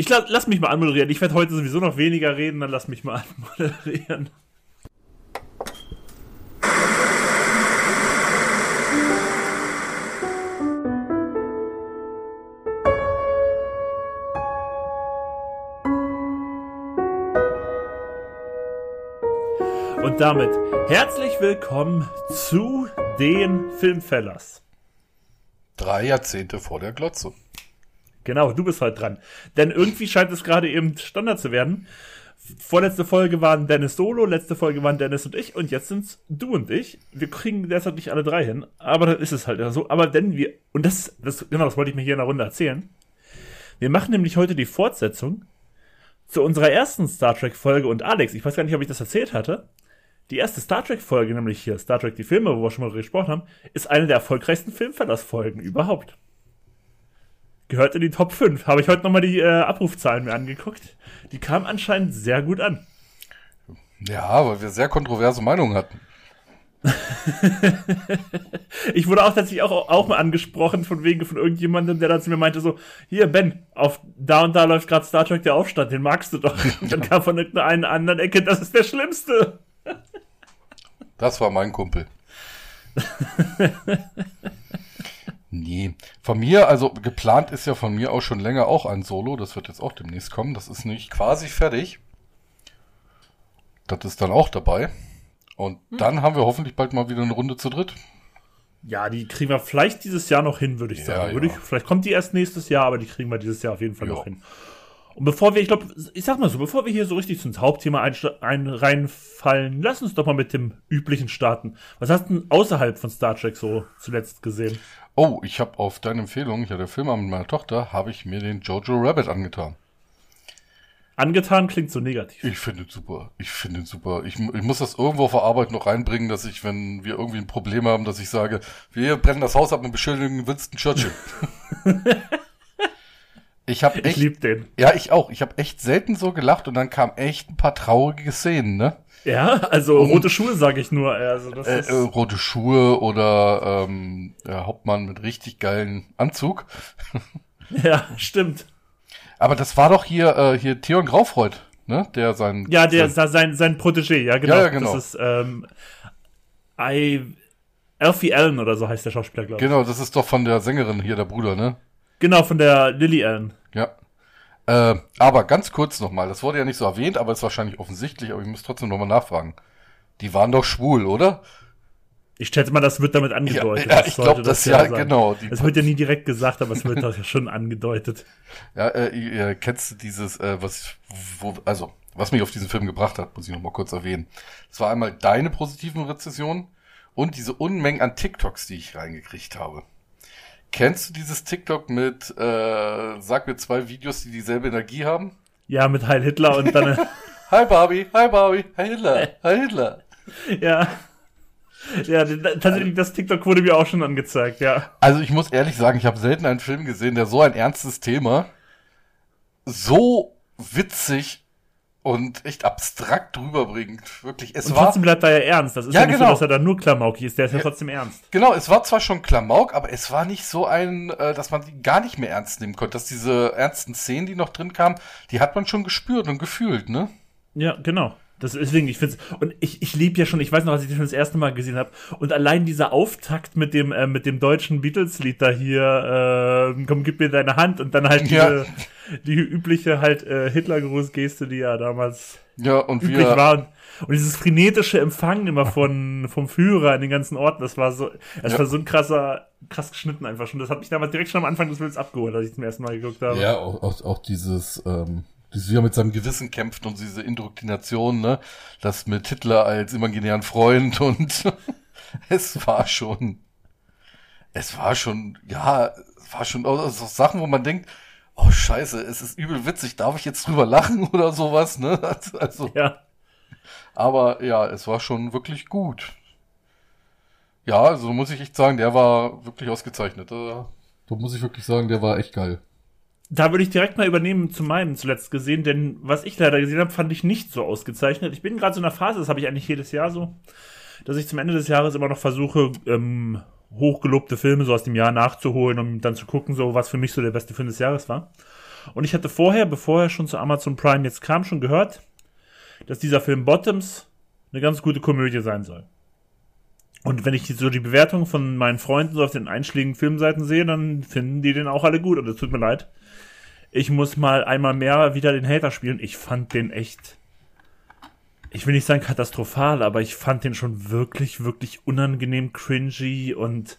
Ich la lass mich mal anmoderieren. Ich werde heute sowieso noch weniger reden, dann lass mich mal anmoderieren. Und damit herzlich willkommen zu den Filmfellers. Drei Jahrzehnte vor der Glotze. Genau, du bist halt dran. Denn irgendwie scheint es gerade eben Standard zu werden. Vorletzte Folge waren Dennis Solo, letzte Folge waren Dennis und ich und jetzt sind's du und ich. Wir kriegen derzeit nicht alle drei hin, aber dann ist es halt so. Aber denn wir, und das, das, genau, das wollte ich mir hier in der Runde erzählen. Wir machen nämlich heute die Fortsetzung zu unserer ersten Star Trek Folge und Alex, ich weiß gar nicht, ob ich das erzählt hatte. Die erste Star Trek Folge, nämlich hier Star Trek die Filme, wo wir schon mal gesprochen haben, ist eine der erfolgreichsten Filmverlassfolgen überhaupt gehört in die Top 5. Habe ich heute nochmal die äh, Abrufzahlen mir angeguckt. Die kamen anscheinend sehr gut an. Ja, weil wir sehr kontroverse Meinungen hatten. ich wurde auch tatsächlich auch, auch mal angesprochen von wegen von irgendjemandem, der dann zu mir meinte so, hier Ben, auf da und da läuft gerade Star Trek der Aufstand, den magst du doch. Und dann kam von irgendeiner anderen Ecke, das ist der Schlimmste. Das war mein Kumpel. Nee, von mir, also geplant ist ja von mir auch schon länger auch ein Solo, das wird jetzt auch demnächst kommen, das ist nicht quasi fertig. Das ist dann auch dabei. Und hm. dann haben wir hoffentlich bald mal wieder eine Runde zu dritt. Ja, die kriegen wir vielleicht dieses Jahr noch hin, würde ich sagen. Ja, würde ich, vielleicht kommt die erst nächstes Jahr, aber die kriegen wir dieses Jahr auf jeden Fall ja. noch hin. Und bevor wir, ich glaube, ich sag mal so, bevor wir hier so richtig ins Hauptthema ein, ein, reinfallen, lass uns doch mal mit dem üblichen starten. Was hast du denn außerhalb von Star Trek so zuletzt gesehen? Oh, ich habe auf deine Empfehlung, ich hatte Film mit meiner Tochter, habe ich mir den Jojo Rabbit angetan. Angetan klingt so negativ. Ich finde es super. Ich finde es super. Ich, ich muss das irgendwo auf der Arbeit noch reinbringen, dass ich, wenn wir irgendwie ein Problem haben, dass ich sage, wir brennen das Haus ab und beschuldigen Winston Churchill. ich habe echt. Ich lieb den. Ja, ich auch. Ich habe echt selten so gelacht und dann kamen echt ein paar traurige Szenen, ne? Ja, also und, rote Schuhe sage ich nur. Also das äh, ist äh, rote Schuhe oder ähm, der Hauptmann mit richtig geilen Anzug. ja, stimmt. Aber das war doch hier äh, hier Theon Graufreud, ne? Der sein ja, der sein sein, sein Protégé, ja genau. Ja, ja, genau. Das ist ähm, I Alfie Allen oder so heißt der Schauspieler, glaube ich. Genau, das ist doch von der Sängerin hier der Bruder, ne? Genau, von der Lily Allen. Ja. Äh, aber ganz kurz nochmal, das wurde ja nicht so erwähnt, aber ist wahrscheinlich offensichtlich, aber ich muss trotzdem nochmal nachfragen. Die waren doch schwul, oder? Ich schätze mal, das wird damit angedeutet. Ja, ja ich glaube, das, das ja, sein. genau. Es wird ja nie direkt gesagt, aber es wird doch ja schon angedeutet. Ja, äh, äh, kennst du dieses, äh, was, wo, also, was mich auf diesen Film gebracht hat, muss ich nochmal kurz erwähnen. Es war einmal deine positiven Rezessionen und diese Unmengen an TikToks, die ich reingekriegt habe. Kennst du dieses TikTok mit, äh, sag mir zwei Videos, die dieselbe Energie haben? Ja, mit Heil Hitler und dann. hi Barbie, hi Barbie, hi Hitler, hi Hitler. Ja. Ja, tatsächlich, das TikTok wurde mir auch schon angezeigt, ja. Also ich muss ehrlich sagen, ich habe selten einen Film gesehen, der so ein ernstes Thema so witzig und echt abstrakt rüberbringt. Wirklich, es und war. Trotzdem bleibt er ja ernst. Das ist ja, ja nicht genau. so, dass er da nur Klamauk ist. Der ist ja, ja, trotzdem ernst. Genau, es war zwar schon Klamauk, aber es war nicht so ein, äh, dass man die gar nicht mehr ernst nehmen konnte. Dass diese ernsten Szenen, die noch drin kamen, die hat man schon gespürt und gefühlt, ne? Ja, genau. Das, deswegen, ich find's, und ich, ich liebe ja schon, ich weiß noch, als ich den schon das erste Mal gesehen habe, und allein dieser Auftakt mit dem, äh, mit dem deutschen Beatles-Lied da hier, äh, komm, gib mir deine Hand, und dann halt diese, ja. die übliche halt äh, Hitlergruß-Geste, die ja damals ja, und üblich wir, war. Und, und dieses frenetische Empfangen immer von, vom Führer in den ganzen Orten, das war so, das ja. war so ein krasser, krass geschnitten einfach schon. Das hat mich damals direkt schon am Anfang des Bildes abgeholt, als ich zum ersten Mal geguckt habe. Ja, auch, auch, auch dieses, ähm, wie er mit seinem Gewissen kämpft und diese Indoktrination, ne? Das mit Hitler als imaginären Freund und es war schon, es war schon, ja, es war schon auch so Sachen, wo man denkt, oh Scheiße, es ist übel witzig, darf ich jetzt drüber lachen oder sowas, ne? Also, ja. Aber ja, es war schon wirklich gut. Ja, also muss ich echt sagen, der war wirklich ausgezeichnet. Da muss ich wirklich sagen, der war echt geil. Da würde ich direkt mal übernehmen zu meinem zuletzt gesehen, denn was ich leider gesehen habe, fand ich nicht so ausgezeichnet. Ich bin gerade so in einer Phase, das habe ich eigentlich jedes Jahr so, dass ich zum Ende des Jahres immer noch versuche, ähm, hochgelobte Filme so aus dem Jahr nachzuholen, um dann zu gucken, so was für mich so der beste Film des Jahres war. Und ich hatte vorher, bevor er schon zu Amazon Prime jetzt kam, schon gehört, dass dieser Film Bottoms eine ganz gute Komödie sein soll. Und wenn ich so die Bewertung von meinen Freunden so auf den einschlägigen Filmseiten sehe, dann finden die den auch alle gut. Und es tut mir leid. Ich muss mal einmal mehr wieder den Hater spielen. Ich fand den echt. Ich will nicht sagen katastrophal, aber ich fand den schon wirklich, wirklich unangenehm cringy und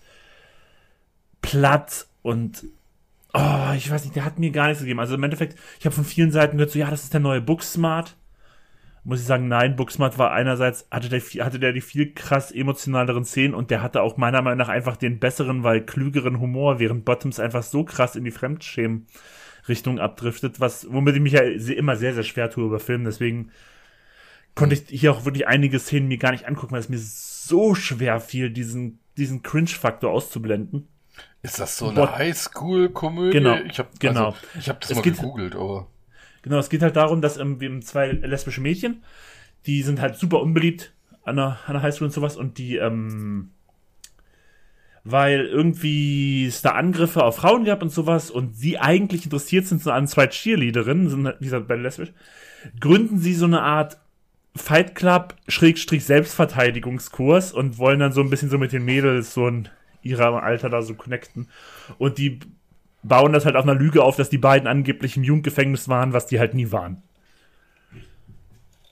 platt und oh, ich weiß nicht, der hat mir gar nichts gegeben. Also im Endeffekt, ich habe von vielen Seiten gehört, so ja, das ist der neue Booksmart muss ich sagen, nein, Booksmart war einerseits, hatte der, hatte der die viel krass emotionaleren Szenen und der hatte auch meiner Meinung nach einfach den besseren, weil klügeren Humor, während Bottoms einfach so krass in die Fremdschämen-Richtung abdriftet, was, womit ich mich ja immer sehr, sehr schwer tue über Filme, deswegen konnte ich hier auch wirklich einige Szenen mir gar nicht angucken, weil es mir so schwer fiel, diesen, diesen Cringe-Faktor auszublenden. Ist das so eine Highschool-Komödie? Genau, ich habe genau. Also, ich hab das Es mal gegoogelt, aber Genau, es geht halt darum, dass ähm, zwei lesbische Mädchen, die sind halt super unbeliebt an der, an der Highschool und sowas und die, ähm, weil irgendwie es da Angriffe auf Frauen gab und sowas und sie eigentlich interessiert sind so an zwei Cheerleaderinnen, sind halt, wie gesagt, beide lesbisch, gründen sie so eine Art Fight Club Schrägstrich Selbstverteidigungskurs und wollen dann so ein bisschen so mit den Mädels so in ihrem Alter da so connecten. Und die bauen das halt auf einer Lüge auf, dass die beiden angeblich im Jugendgefängnis waren, was die halt nie waren.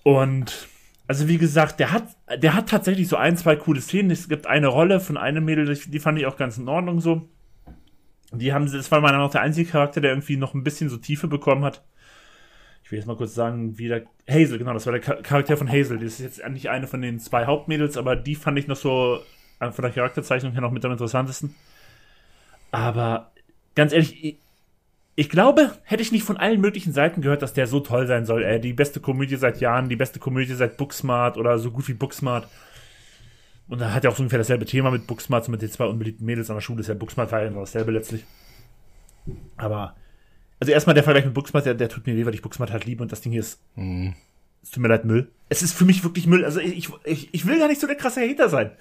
Und also wie gesagt, der hat, der hat tatsächlich so ein, zwei coole Szenen. Es gibt eine Rolle von einem Mädel, die fand ich auch ganz in Ordnung so. Die haben, das war meiner Meinung nach der einzige Charakter, der irgendwie noch ein bisschen so Tiefe bekommen hat. Ich will jetzt mal kurz sagen, wie der Hazel, genau, das war der Cha- Charakter von Hazel. Das ist jetzt eigentlich eine von den zwei Hauptmädels, aber die fand ich noch so von der Charakterzeichnung her noch mit am interessantesten. Aber ganz ehrlich, ich, ich glaube, hätte ich nicht von allen möglichen Seiten gehört, dass der so toll sein soll. Äh, die beste Komödie seit Jahren, die beste Komödie seit Booksmart oder so gut wie Booksmart. Und da hat er auch so ungefähr dasselbe Thema mit Booksmart, so mit den zwei unbeliebten Mädels an der Schule. Ist ja Booksmart war ja dasselbe letztlich. Aber, also erstmal der Vergleich mit Booksmart, der, der tut mir weh, weil ich Booksmart halt liebe und das Ding hier ist, hm. es tut mir leid, Müll. Es ist für mich wirklich Müll. Also ich, ich, ich will gar nicht so der krasse Hater sein.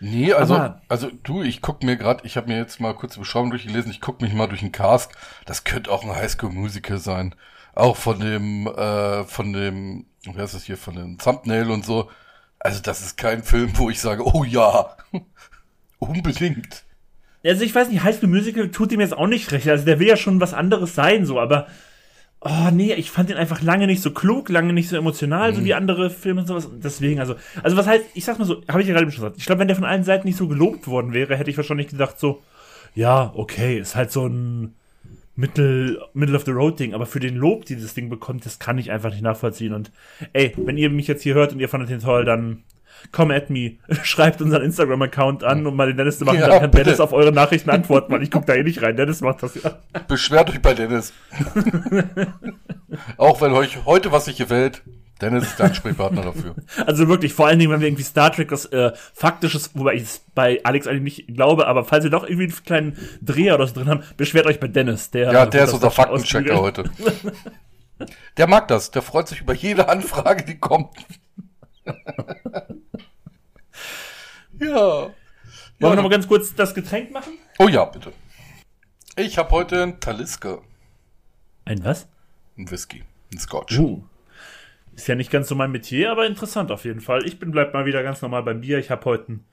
Nee, also, Aber- also du, ich guck mir gerade, ich habe mir jetzt mal kurz die Beschreibung durchgelesen, ich guck mich mal durch den Cast. Das könnte auch ein Highschool-Musical sein. Auch von dem, äh, von dem, wie heißt das hier, von dem Thumbnail und so. Also das ist kein Film, wo ich sage, oh ja, unbedingt. Also ich weiß nicht, High School Musical tut ihm jetzt auch nicht recht. Also der will ja schon was anderes sein, so, aber oh nee, ich fand ihn einfach lange nicht so klug, lange nicht so emotional, so wie andere Filme und sowas. Und deswegen, also, also was heißt, ich sag's mal so, habe ich ja gerade schon gesagt. Ich glaube, wenn der von allen Seiten nicht so gelobt worden wäre, hätte ich wahrscheinlich gedacht so, ja, okay, ist halt so ein Middle, Middle of the Road Ding, aber für den Lob, die das Ding bekommt, das kann ich einfach nicht nachvollziehen. Und ey, wenn ihr mich jetzt hier hört und ihr fandet den toll, dann come at me, schreibt unseren Instagram-Account an, um mal den Dennis zu machen, Ja, dann kann bitte. Dennis auf eure Nachrichten antworten, weil ich gucke da eh nicht rein. Dennis macht das ja. Beschwert euch bei Dennis. auch wenn euch heute was nicht gefällt, Dennis ist der Ansprechpartner dafür. Also wirklich, vor allen Dingen, wenn wir irgendwie Star Trek das äh, Faktisches, wobei ich es bei Alex eigentlich nicht glaube, aber falls wir doch irgendwie einen kleinen Dreher oder so drin haben, beschwert euch bei Dennis. Der, Ja, der ist unser Faktenchecker heute. Der mag das, der freut sich über jede Anfrage, die kommt. ja. Wollen wir noch mal ganz kurz das Getränk machen? Oh ja, bitte. Ich habe heute einen Talisker, Ein was? einen Whisky, einen Scotch. Uh. Ist ja nicht ganz so mein Metier, aber interessant auf jeden Fall. Ich bin bleib mal wieder ganz normal beim Bier. Ich habe heute einen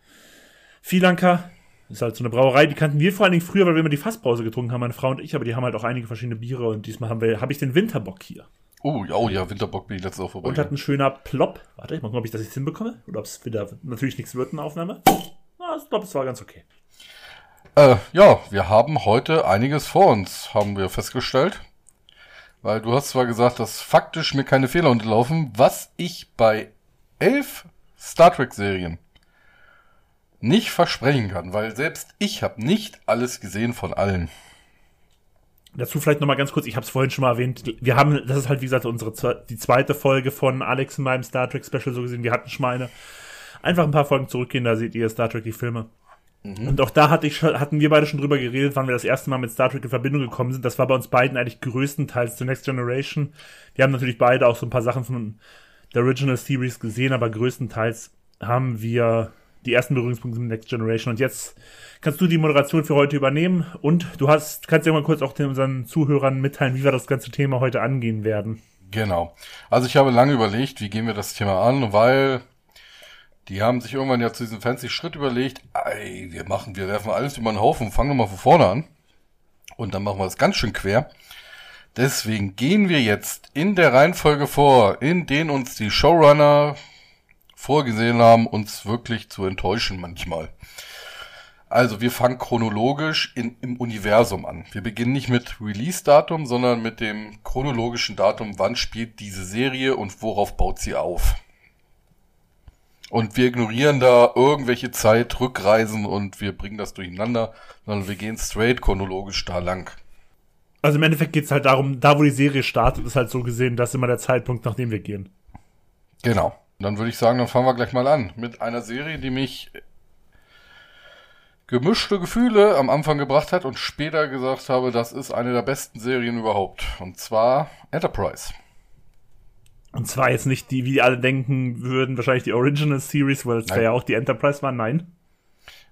Filanka. Ist halt so eine Brauerei, die kannten wir vor allen Dingen früher, weil wir immer die Fassbrause getrunken haben, meine Frau und ich, aber die haben halt auch einige verschiedene Biere und diesmal haben wir, habe ich den Winterbock hier. Oh ja, oh ja, Winterbock bin ich letztes Mal vorbei. Und hat ein schöner Plop. Warte, ich mal gucken, ob ich das jetzt hinbekomme. Oder ob es wieder natürlich nichts wird in der Aufnahme. Na, ich glaube, es war ganz okay. Äh, ja, wir haben heute einiges vor uns, haben wir festgestellt. Weil du hast zwar gesagt, dass faktisch mir keine Fehler unterlaufen, was ich bei elf Star Trek Serien nicht versprechen kann, weil selbst ich habe nicht alles gesehen von allen. Dazu vielleicht nochmal ganz kurz, ich habe es vorhin schon mal erwähnt, wir haben, das ist halt wie gesagt unsere die zweite Folge von Alex in meinem Star Trek Special so gesehen, wir hatten schon mal eine. Einfach ein paar Folgen zurückgehen, da seht ihr Star Trek die Filme. Und auch da hatte ich schon, hatten wir beide schon drüber geredet, wann wir das erste Mal mit Star Trek in Verbindung gekommen sind. Das war bei uns beiden eigentlich größtenteils zur Next Generation. Wir haben natürlich beide auch so ein paar Sachen von der Original Series gesehen, aber größtenteils haben wir die ersten Berührungspunkte mit Next Generation. Und jetzt kannst du die Moderation für heute übernehmen und du hast, kannst ja mal kurz auch den, unseren Zuhörern mitteilen, wie wir das ganze Thema heute angehen werden. Genau. Also ich habe lange überlegt, wie gehen wir das Thema an, weil die haben sich irgendwann ja zu diesem fancy Schritt überlegt, ey, wir machen, wir werfen alles über den Haufen, fangen wir mal von vorne an. Und dann machen wir das ganz schön quer. Deswegen gehen wir jetzt in der Reihenfolge vor, in denen uns die Showrunner vorgesehen haben, uns wirklich zu enttäuschen manchmal. Also wir fangen chronologisch in, im Universum an. Wir beginnen nicht mit Release-Datum, sondern mit dem chronologischen Datum, wann spielt diese Serie und worauf baut sie auf. Und wir ignorieren da irgendwelche Zeit, Rückreisen und wir bringen das durcheinander, sondern wir gehen straight chronologisch da lang. Also im Endeffekt geht es halt darum, da wo die Serie startet, ist halt so gesehen, das ist immer der Zeitpunkt, nach dem wir gehen. Genau. Dann würde ich sagen, dann fangen wir gleich mal an mit einer Serie, die mich gemischte Gefühle am Anfang gebracht hat und später gesagt habe, das ist eine der besten Serien überhaupt. Und zwar Enterprise. Und zwar jetzt nicht die, wie alle denken würden, wahrscheinlich die Original Series, weil es ja auch die Enterprise war. Nein.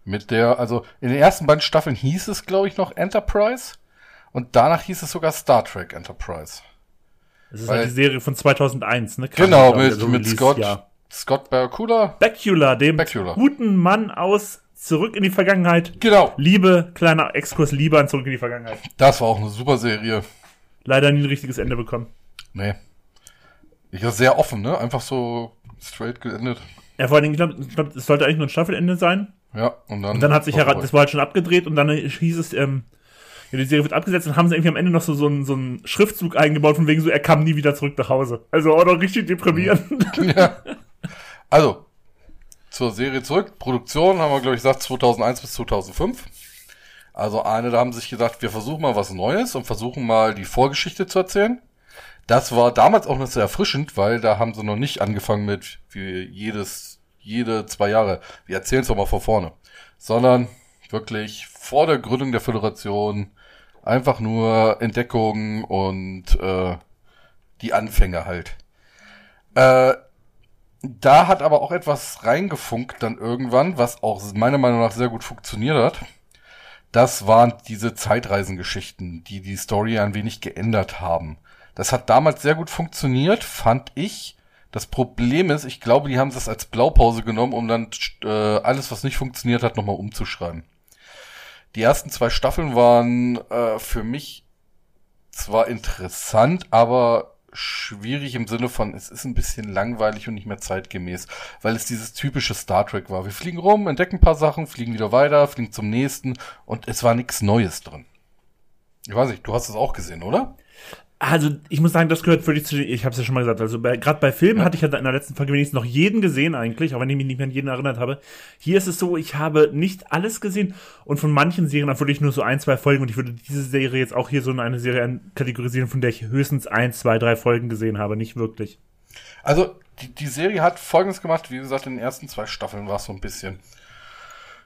Mit der, also in den ersten beiden Staffeln hieß es, glaube ich, noch Enterprise. Und danach hieß es sogar Star Trek Enterprise. Das ist halt weil, halt die Serie von 2001, ne? Kam genau, mit, so mit Scott, ja. Scott Bakula. Bakula, dem Bakula. guten Mann aus Zurück in die Vergangenheit. Genau. Liebe, kleiner Exkurs, Liebe an Zurück in die Vergangenheit. Das war auch eine super Serie. Leider nie ein richtiges Ende bekommen. Nee. Ich war sehr offen, ne? Einfach so straight geendet. Ja, vor allem, ich glaube, glaub, es sollte eigentlich nur ein Staffelende sein. Ja, und dann. Und dann hat sich heran, das war halt schon abgedreht und dann hieß es, ähm, ja, die Serie wird abgesetzt und haben sie irgendwie am Ende noch so, so, einen, so einen Schriftzug eingebaut, von wegen so, er kam nie wieder zurück nach Hause. Also auch noch richtig deprimierend. Ja. Also, zur Serie zurück. Produktion haben wir, glaube ich, gesagt, 2001 bis 2005. Also eine, da haben sie sich gedacht, wir versuchen mal was Neues und versuchen mal die Vorgeschichte zu erzählen. Das war damals auch noch sehr erfrischend, weil da haben sie noch nicht angefangen mit wie jedes, jede zwei Jahre, wir erzählen es doch mal von vorne. Sondern wirklich vor der Gründung der Föderation einfach nur Entdeckungen und äh, die Anfänge halt. Äh, da hat aber auch etwas reingefunkt dann irgendwann, was auch meiner Meinung nach sehr gut funktioniert hat. Das waren diese Zeitreisengeschichten, die die Story ein wenig geändert haben. Das hat damals sehr gut funktioniert, fand ich. Das Problem ist, ich glaube, die haben das als Blaupause genommen, um dann äh, alles, was nicht funktioniert hat, nochmal umzuschreiben. Die ersten zwei Staffeln waren äh, für mich zwar interessant, aber schwierig im Sinne von, es ist ein bisschen langweilig und nicht mehr zeitgemäß, weil es dieses typische Star Trek war. Wir fliegen rum, entdecken ein paar Sachen, fliegen wieder weiter, fliegen zum nächsten und es war nichts Neues drin. Ich weiß nicht, du hast es auch gesehen, oder? Also, ich muss sagen, das gehört völlig zu den, ich habe es ja schon mal gesagt, also gerade bei Filmen ja. hatte ich ja in der letzten Folge wenigstens noch jeden gesehen eigentlich, auch wenn ich mich nicht mehr an jeden erinnert habe. Hier ist es so, ich habe nicht alles gesehen und von manchen Serien dann wirklich nur so ein, zwei Folgen und ich würde diese Serie jetzt auch hier so in eine Serie kategorisieren, von der ich höchstens ein, zwei, drei Folgen gesehen habe, nicht wirklich. Also, die, die Serie hat folgendes gemacht, wie gesagt, in den ersten zwei Staffeln war es so ein bisschen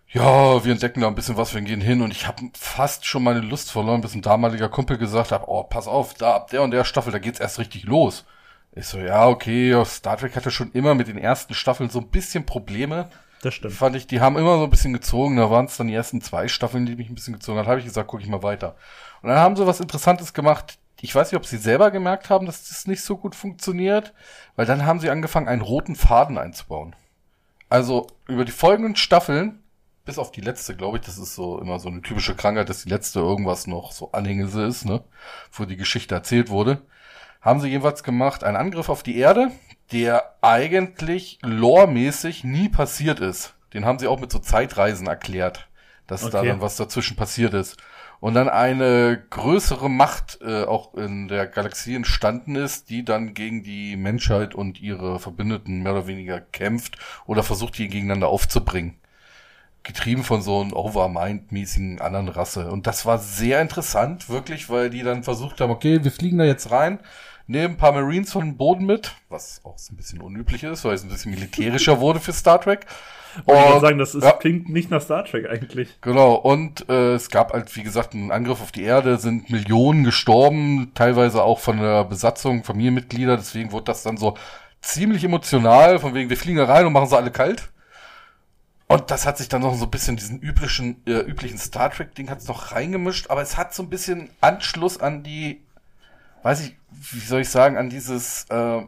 ja, wir entdecken da ein bisschen was, wir gehen hin und ich habe fast schon meine Lust verloren, bis ein damaliger Kumpel gesagt hat, oh, pass auf, da ab der und der Staffel, da geht's erst richtig los. Ich so, ja, okay, Star Trek hatte schon immer mit den ersten Staffeln so ein bisschen Probleme. Das stimmt. Fand ich, die haben immer so ein bisschen gezogen, da waren es dann die ersten zwei Staffeln, die mich ein bisschen gezogen hat, habe ich gesagt, guck ich mal weiter. Und dann haben sie was Interessantes gemacht. Ich weiß nicht, ob sie selber gemerkt haben, dass das nicht so gut funktioniert, weil dann haben sie angefangen, einen roten Faden einzubauen. Also über die folgenden Staffeln bis auf die letzte, glaube ich, das ist so immer so eine typische Krankheit, dass die letzte irgendwas noch so Anhängelse ist, ne, wo die Geschichte erzählt wurde, haben sie jedenfalls gemacht, einen Angriff auf die Erde, der eigentlich loremäßig nie passiert ist. Den haben sie auch mit so Zeitreisen erklärt, dass okay. da dann was dazwischen passiert ist. Und dann eine größere Macht äh, auch in der Galaxie entstanden ist, die dann gegen die Menschheit und ihre Verbündeten mehr oder weniger kämpft oder versucht, die gegeneinander aufzubringen getrieben von so einem Overmind-mäßigen anderen Rasse. Und das war sehr interessant, wirklich, weil die dann versucht haben, okay, wir fliegen da jetzt rein, nehmen ein paar Marines von dem Boden mit, was auch ein bisschen unüblich ist, weil es ein bisschen militärischer wurde für Star Trek. Und, ich würde sagen, das ist, ja. klingt nicht nach Star Trek eigentlich. Genau, und äh, es gab halt, wie gesagt, einen Angriff auf die Erde, sind Millionen gestorben, teilweise auch von der Besatzung, Familienmitglieder, deswegen wurde das dann so ziemlich emotional, von wegen, wir fliegen da rein und machen sie alle kalt. Und das hat sich dann noch so ein bisschen diesen üblichen, äh, üblichen Star Trek-Ding hat's noch reingemischt, aber es hat so ein bisschen Anschluss an die, weiß ich, wie soll ich sagen, an dieses äh,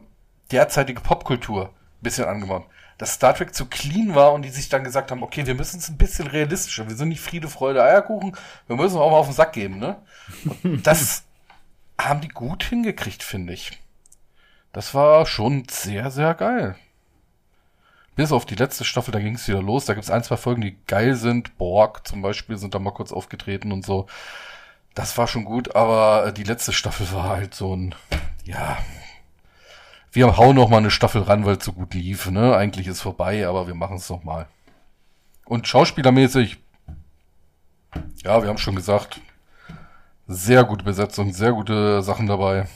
derzeitige Popkultur ein bisschen angemacht. Dass Star Trek zu clean war und die sich dann gesagt haben, okay, wir müssen es ein bisschen realistischer. Wir sind nicht Friede, Freude, Eierkuchen, wir müssen auch mal auf den Sack geben, ne? Und das haben die gut hingekriegt, finde ich. Das war schon sehr, sehr geil. Bis auf die letzte Staffel, da ging es wieder los. Da gibt es ein, zwei Folgen, die geil sind. Borg zum Beispiel sind da mal kurz aufgetreten und so. Das war schon gut, aber die letzte Staffel war halt so ein, ja, wir hauen noch mal eine Staffel ran, weil es so gut lief. Ne? Eigentlich ist vorbei, aber wir machen es noch mal. Und schauspielermäßig, ja, wir haben schon gesagt, sehr gute Besetzung, sehr gute Sachen dabei.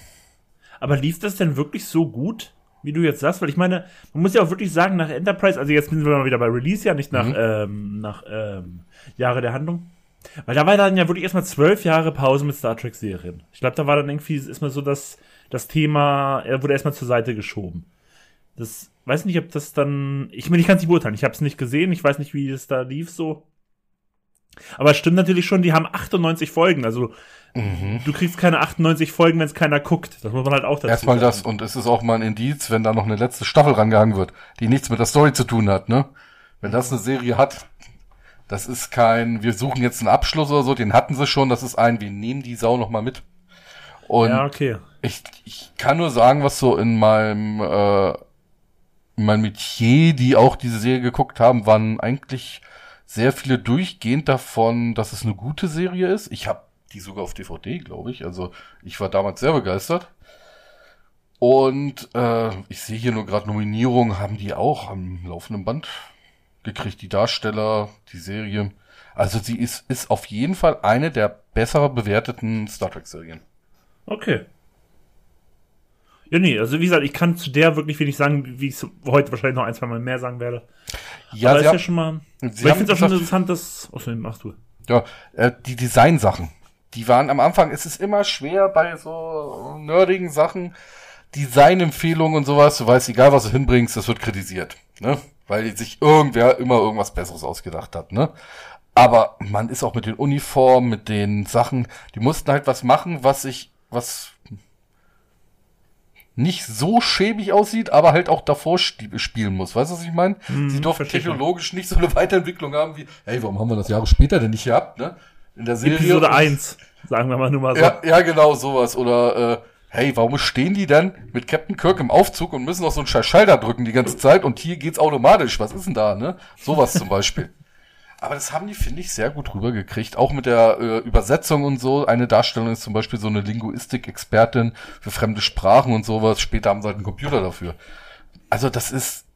Aber lief das denn wirklich so gut, wie du jetzt sagst? Weil ich meine, man muss ja auch wirklich sagen, nach Enterprise, also jetzt sind wir mal wieder bei Release, ja, nicht nach, mhm. ähm, nach ähm, Jahre der Handlung. Weil da war dann ja wirklich erstmal zwölf Jahre Pause mit Star Trek-Serien. Ich glaube, da war dann irgendwie ist mal so das, das Thema, er wurde erstmal zur Seite geschoben. Das weiß nicht, ob das dann. Ich meine, ich kann es nicht beurteilen. Ich habe es nicht gesehen. Ich weiß nicht, wie es da lief so. Aber es stimmt natürlich schon, die haben 98 Folgen. Also mhm. du kriegst keine 98 Folgen, wenn es keiner guckt. Das muss man halt auch dazu Erstmal sagen. das und es ist auch mal ein Indiz, wenn da noch eine letzte Staffel rangehangen wird, die nichts mit der Story zu tun hat, ne? Wenn das eine Serie hat, das ist kein, wir suchen jetzt einen Abschluss oder so, den hatten sie schon, das ist ein, wir nehmen die Sau noch mal mit. Und ja, okay. ich, ich kann nur sagen, was so in meinem, äh, in meinem Metier, die auch diese Serie geguckt haben, waren eigentlich sehr viele durchgehend davon, dass es eine gute Serie ist. Ich habe die sogar auf DVD, glaube ich. Also ich war damals sehr begeistert. Und äh, ich sehe hier nur gerade Nominierungen, haben die auch am laufenden Band gekriegt, die Darsteller, die Serie. Also sie ist, ist auf jeden Fall eine der besser bewerteten Star Trek-Serien. Okay. Ja, nee, also wie gesagt, ich kann zu der wirklich wenig sagen, wie ich heute wahrscheinlich noch ein, zwei Mal mehr sagen werde. Ja, Aber ist ja schon mal. ich finde es auch schon interessant, dass. Oh, machst du. Ja, äh, die Designsachen. Die waren am Anfang, es ist immer schwer bei so nerdigen Sachen, Designempfehlungen und sowas, du weißt, egal was du hinbringst, das wird kritisiert, ne? Weil sich irgendwer immer irgendwas Besseres ausgedacht hat, ne? Aber man ist auch mit den Uniformen, mit den Sachen, die mussten halt was machen, was ich, was nicht so schäbig aussieht, aber halt auch davor spielen muss. Weißt du, was ich meine? Hm, Sie durften technologisch nicht so eine Weiterentwicklung haben wie, hey, warum haben wir das Jahre später denn nicht gehabt, ne? In der Serie. Episode 1, sagen wir mal nur mal so. Ja, ja genau, sowas. Oder, äh, hey, warum stehen die denn mit Captain Kirk im Aufzug und müssen noch so einen scheiß Schalter drücken die ganze Zeit und hier geht's automatisch. Was ist denn da, ne? Sowas zum Beispiel. Aber das haben die, finde ich, sehr gut rübergekriegt. Auch mit der äh, Übersetzung und so. Eine Darstellung ist zum Beispiel so eine Linguistik-Expertin für fremde Sprachen und sowas. Später haben sie halt einen Computer dafür. Also das ist,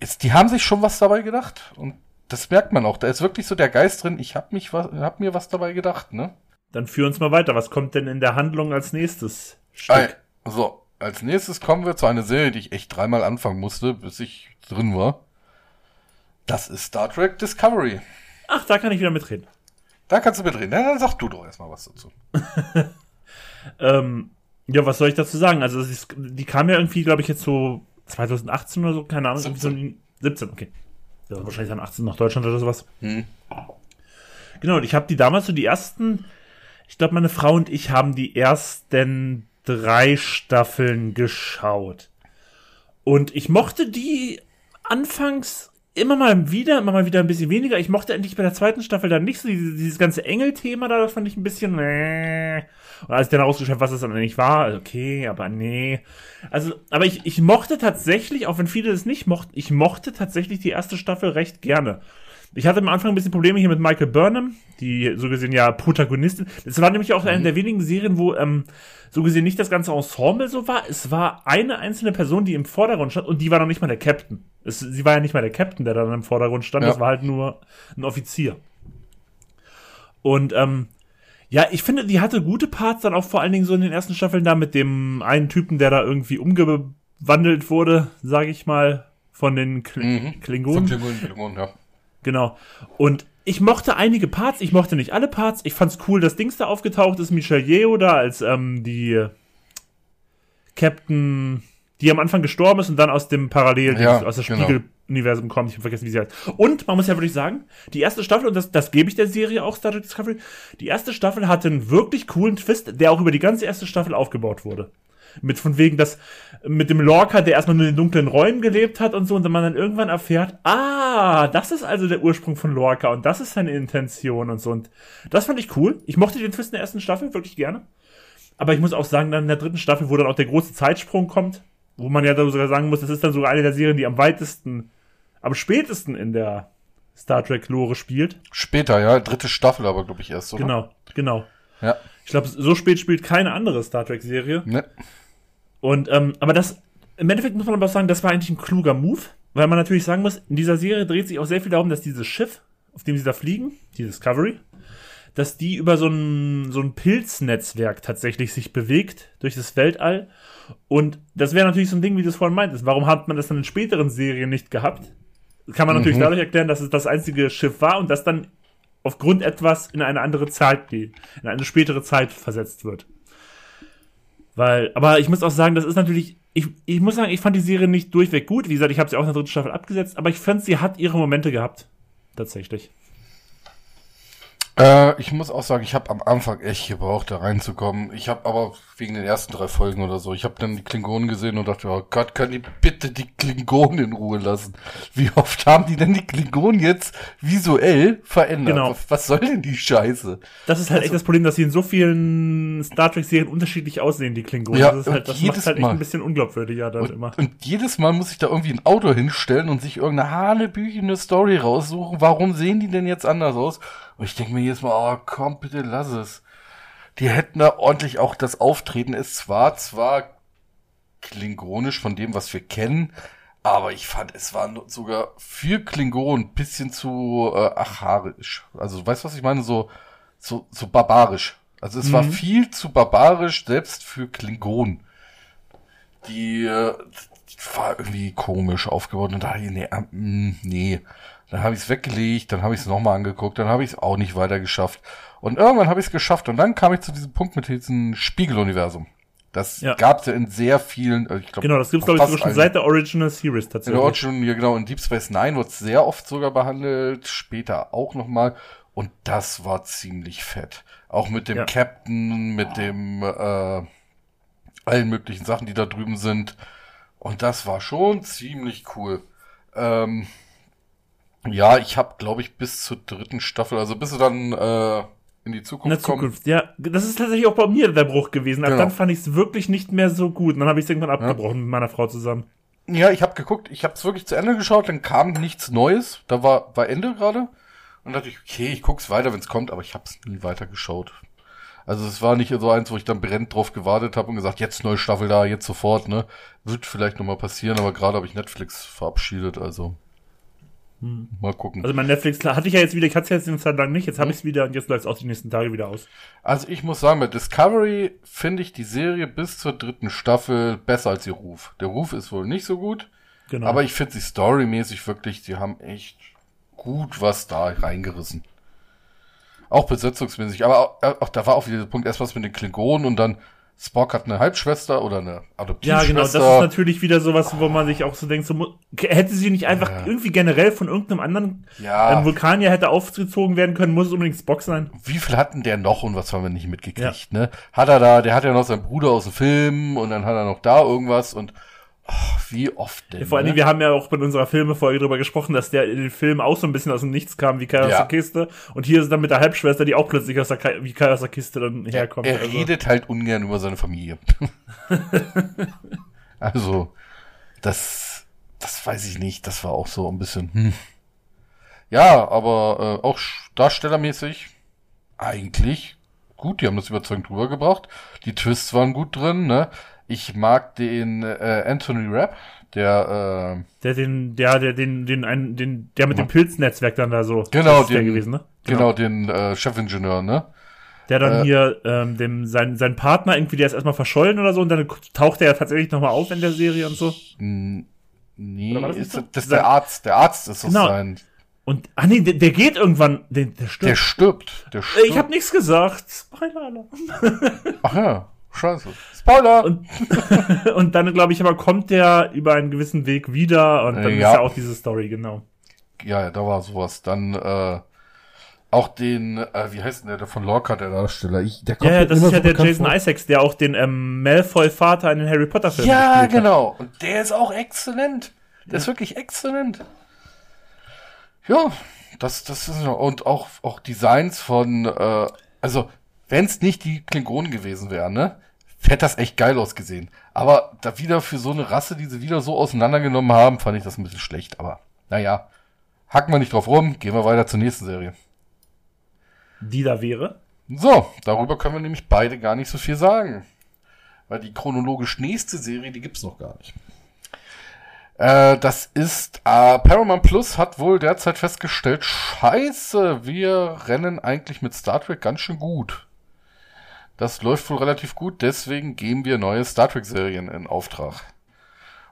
ist, die haben sich schon was dabei gedacht. Und das merkt man auch. Da ist wirklich so der Geist drin. Ich hab mich was, hab mir was dabei gedacht, ne? Dann führ uns mal weiter. Was kommt denn in der Handlung als nächstes Stück? So, als nächstes kommen wir zu einer Serie, die ich echt dreimal anfangen musste, bis ich drin war. Das ist Star Trek Discovery. Ach, da kann ich wieder mitreden. Da kannst du mitreden. Ja, dann sag du doch erstmal was dazu. ähm, ja, was soll ich dazu sagen? Also, ist, die kam ja irgendwie, glaube ich, jetzt so 2018 oder so, keine Ahnung. 17, so 17 okay. Ja, wahrscheinlich dann 18 nach Deutschland oder sowas. Hm. Genau, und ich habe die damals so die ersten, ich glaube, meine Frau und ich haben die ersten drei Staffeln geschaut. Und ich mochte die anfangs immer mal wieder, immer mal wieder ein bisschen weniger. Ich mochte endlich bei der zweiten Staffel dann nicht so dieses, dieses ganze Engel-Thema da, das fand ich ein bisschen, äh. Und als ich dann rausgeschrieben was es dann eigentlich war, okay, aber nee. Also, aber ich, ich mochte tatsächlich, auch wenn viele das nicht mochten, ich mochte tatsächlich die erste Staffel recht gerne. Ich hatte am Anfang ein bisschen Probleme hier mit Michael Burnham, die so gesehen ja Protagonistin. Das war nämlich auch mhm. eine der wenigen Serien, wo ähm, so gesehen nicht das ganze Ensemble so war. Es war eine einzelne Person, die im Vordergrund stand und die war noch nicht mal der Captain. Es, sie war ja nicht mal der Captain, der dann im Vordergrund stand. Ja. Das war halt nur ein Offizier. Und ähm, ja, ich finde, die hatte gute Parts dann auch vor allen Dingen so in den ersten Staffeln da mit dem einen Typen, der da irgendwie umgewandelt wurde, sage ich mal, von den Kl mhm. Klingonen. Von Klingonen, Klingonen, ja. Genau. Und ich mochte einige Parts, ich mochte nicht alle Parts. Ich fand's cool, dass Dings da aufgetaucht ist, Michelle Yeo da als ähm, die Captain, die am Anfang gestorben ist und dann aus dem Parallel, ja, aus Spiegel, genau. Universum kommt. Ich habe vergessen, wie sie heißt. Und man muss ja wirklich sagen, die erste Staffel, und das, das gebe ich der Serie auch, Star Trek Discovery, die erste Staffel hatte einen wirklich coolen Twist, der auch über die ganze erste Staffel aufgebaut wurde. Mit von wegen, dass mit dem Lorca, der erstmal nur in den dunklen Räumen gelebt hat und so, und dann man dann irgendwann erfährt, ah, das ist also der Ursprung von Lorca und das ist seine Intention und so. Und das fand ich cool. Ich mochte den Twist in der ersten Staffel wirklich gerne. Aber ich muss auch sagen, dann in der dritten Staffel, wo dann auch der große Zeitsprung kommt, wo man ja sogar sagen muss, das ist dann sogar eine der Serien, die am weitesten, am spätesten in der Star Trek-Lore spielt. Später, ja, dritte Staffel aber, glaube ich, erst, oder? Genau, genau. Ja. Ich glaube, so spät spielt keine andere Star Trek-Serie. Ne. Und, ähm, aber das, im Endeffekt muss man aber sagen, das war eigentlich ein kluger Move, weil man natürlich sagen muss, in dieser Serie dreht sich auch sehr viel darum, dass dieses Schiff, auf dem sie da fliegen, die Discovery, dass die über so ein, so ein Pilznetzwerk tatsächlich sich bewegt durch das Weltall. Und das wäre natürlich so ein Ding, wie du es vorhin meintest. Warum hat man das dann in späteren Serien nicht gehabt? Kann man natürlich Mhm. dadurch erklären, dass es das einzige Schiff war und das dann aufgrund etwas in eine andere Zeit geht, in eine spätere Zeit versetzt wird. Weil, aber ich muss auch sagen, das ist natürlich, ich, ich muss sagen, ich fand die Serie nicht durchweg gut. Wie gesagt, ich habe sie auch in der dritten Staffel abgesetzt, aber ich fand, sie hat ihre Momente gehabt. Tatsächlich. Äh, ich muss auch sagen, ich habe am Anfang echt gebraucht, da reinzukommen. Ich habe aber wegen den ersten drei Folgen oder so, ich habe dann die Klingonen gesehen und dachte, oh Gott, können die bitte die Klingonen in Ruhe lassen? Wie oft haben die denn die Klingonen jetzt visuell verändert? Genau. Was, soll denn die Scheiße? Das ist halt Also- echt das Problem, dass sie in so vielen Star Trek-Serien unterschiedlich aussehen, die Klingonen. Ja, das ist halt, das jedes macht halt echt Mal. ein bisschen unglaubwürdiger dann immer. Und, und jedes Mal muss ich da irgendwie ein Auto hinstellen und sich irgendeine hanebüchene Story raussuchen. Warum sehen die denn jetzt anders aus? Und ich denke mir jedes Mal, oh komm, bitte lass es. Die hätten da ordentlich auch das Auftreten ist zwar, zwar klingonisch von dem, was wir kennen, aber ich fand, es war sogar für Klingonen ein bisschen zu äh, acharisch. Also, weißt du, was ich meine? So, so, so barbarisch. Also, es war Mhm. viel zu barbarisch, selbst für Klingonen die, äh, die war irgendwie komisch aufgebaut und da nee, äh, mm, nee. Dann habe ich es weggelegt, dann habe ich es nochmal angeguckt, dann habe ich es auch nicht weiter geschafft. Und irgendwann habe ich es geschafft und dann kam ich zu diesem Punkt mit diesem Spiegeluniversum. Das Ja. gab es ja in sehr vielen, äh, ich glaube, Genau, das gibt's glaube ich schon seit der Original Series in der tatsächlich. Origin, ja genau, in Deep Space Nine wurde es sehr oft sogar behandelt, später auch nochmal. Und das war ziemlich fett. Auch mit dem Ja. Captain, mit dem, äh, allen möglichen Sachen, die da drüben sind. Und das war schon ziemlich cool. Ähm, ja, ich habe, glaube ich, bis zur dritten Staffel, also bis sie dann äh, in die in Zukunft der kommen. Zukunft. Ja, das ist tatsächlich auch bei mir der Bruch gewesen. Ab Genau. dann fand ich es wirklich nicht mehr so gut. Und dann habe ich es irgendwann abgebrochen mit meiner Frau zusammen. Ja, ich habe geguckt, ich habe es wirklich zu Ende geschaut, dann kam nichts Neues, da war war Ende gerade und dachte ich, okay, ich guck's weiter, wenn es kommt, aber ich habe es nie weiter geschaut. Also es war nicht so eins, wo ich dann brennend drauf gewartet habe und gesagt, jetzt neue Staffel da, jetzt sofort, ne? Wird vielleicht noch mal passieren, aber gerade habe ich Netflix verabschiedet, also mal gucken. Also mein Netflix klar, hatte ich ja jetzt wieder, ich hatte es jetzt eine Zeit lang nicht, jetzt habe ich es wieder und jetzt läuft es auch die nächsten Tage wieder aus. Also ich muss sagen, bei Discovery finde ich die Serie bis zur dritten Staffel besser als ihr Ruf. Der Ruf ist wohl nicht so gut, Genau. aber ich finde sie storymäßig wirklich, die haben echt gut was da reingerissen. Auch besetzungsmäßig, aber auch, auch da war auch wieder der Punkt, erst was mit den Klingonen und dann Spock hat eine Halbschwester oder eine ja, Adoptivschwester. genau, das ist natürlich wieder sowas, wo man sich auch so denkt, so, hätte sie nicht einfach Ja. irgendwie generell von irgendeinem anderen Ja. ähm, Vulkanier hätte aufgezogen werden können, muss es unbedingt Spock sein. Wie viel hatten der noch und was haben wir nicht mitgekriegt, ne? Hat er da, der hat ja noch seinen Bruder aus dem Film und dann hat er noch da irgendwas und ach, wie oft denn? Vor allen ne? Wir haben ja auch bei unserer Filmefolge drüber gesprochen, dass der in den Film auch so ein bisschen aus dem Nichts kam, wie Kai aus Ja. der Kiste. Und hier ist dann mit der Halbschwester, die auch plötzlich aus der Kai, wie Kai aus der Kiste dann herkommt. Er also. redet halt ungern über seine Familie. also, das, das weiß ich nicht. Das war auch so ein bisschen. Hm. Ja, aber äh, auch darstellermäßig eigentlich gut. Die haben das überzeugend rübergebracht. Die Twists waren gut drin. Ne? Ich mag den äh, Anthony Rapp, der äh, Der den, der, der, den, den, einen, den, der mit dem Pilznetzwerk dann da so. Genau, den- gewesen, ne? genau, den äh, Chefingenieur, ne? Der dann Äh, hier, ähm, dem, sein, sein Partner irgendwie, der ist erstmal verschollen oder so und dann taucht er ja tatsächlich nochmal auf in der Serie und so. Nee, das ist, so? das ist der Arzt. Der Arzt ist das Genau. sein. Und, ah nee, der, der geht irgendwann, der, der stirbt. Der stirbt. Der Äh, stirbt. ich hab nichts gesagt. Spoiler. Ach ja. Scheiße. Spoiler! Und, und dann, glaube ich, aber kommt der über einen gewissen Weg wieder und dann Äh, ist ja. ja auch diese Story, genau. ja, ja, da war sowas. Dann äh, auch den, äh, wie heißt denn der, der von Lorca, der Darsteller? Ich, der Ja, ja, mir das ist ja so der Jason vor. Isaacs, der auch den ähm, Malfoy-Vater in den Harry Potter-Filmen Ja, gespielt hat. genau. Und der ist auch exzellent. Der ist wirklich exzellent. Ja, das, das ist und auch auch Designs von, äh, also wenn es nicht die Klingonen gewesen wären, ne, hätte das echt geil ausgesehen. Aber da wieder für so eine Rasse, die sie wieder so auseinandergenommen haben, fand ich das ein bisschen schlecht. Aber naja, hacken wir nicht drauf rum, gehen wir weiter zur nächsten Serie. Die da wäre. So, darüber können wir nämlich beide gar nicht so viel sagen. Weil die chronologisch nächste Serie, die gibt's noch gar nicht. Äh, das ist, äh, Paramount Plus hat wohl derzeit festgestellt, scheiße, wir rennen eigentlich mit Star Trek ganz schön gut. Das läuft wohl relativ gut, deswegen geben wir neue Star Trek Serien in Auftrag.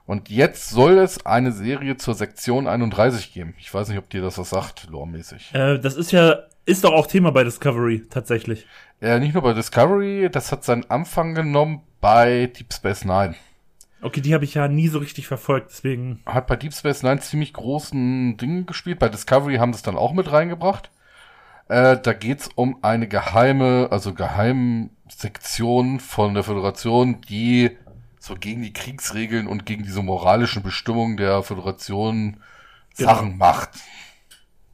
Und jetzt soll es eine Serie zur Sektion 31 geben. Ich weiß nicht, ob dir das was sagt, loremäßig. Äh, das ist ja, ist doch auch Thema bei Discovery, tatsächlich. Äh, nicht nur bei Discovery, das hat seinen Anfang genommen bei Deep Space Nine. Okay, die habe ich ja nie so richtig verfolgt, deswegen. Hat bei Deep Space Nine ziemlich großen Dingen gespielt. Bei Discovery haben sie es dann auch mit reingebracht. Äh, da geht's um eine geheime, also Geheimsektion von der Föderation, die so gegen die Kriegsregeln und gegen diese moralischen Bestimmungen der Föderation Genau. Sachen macht.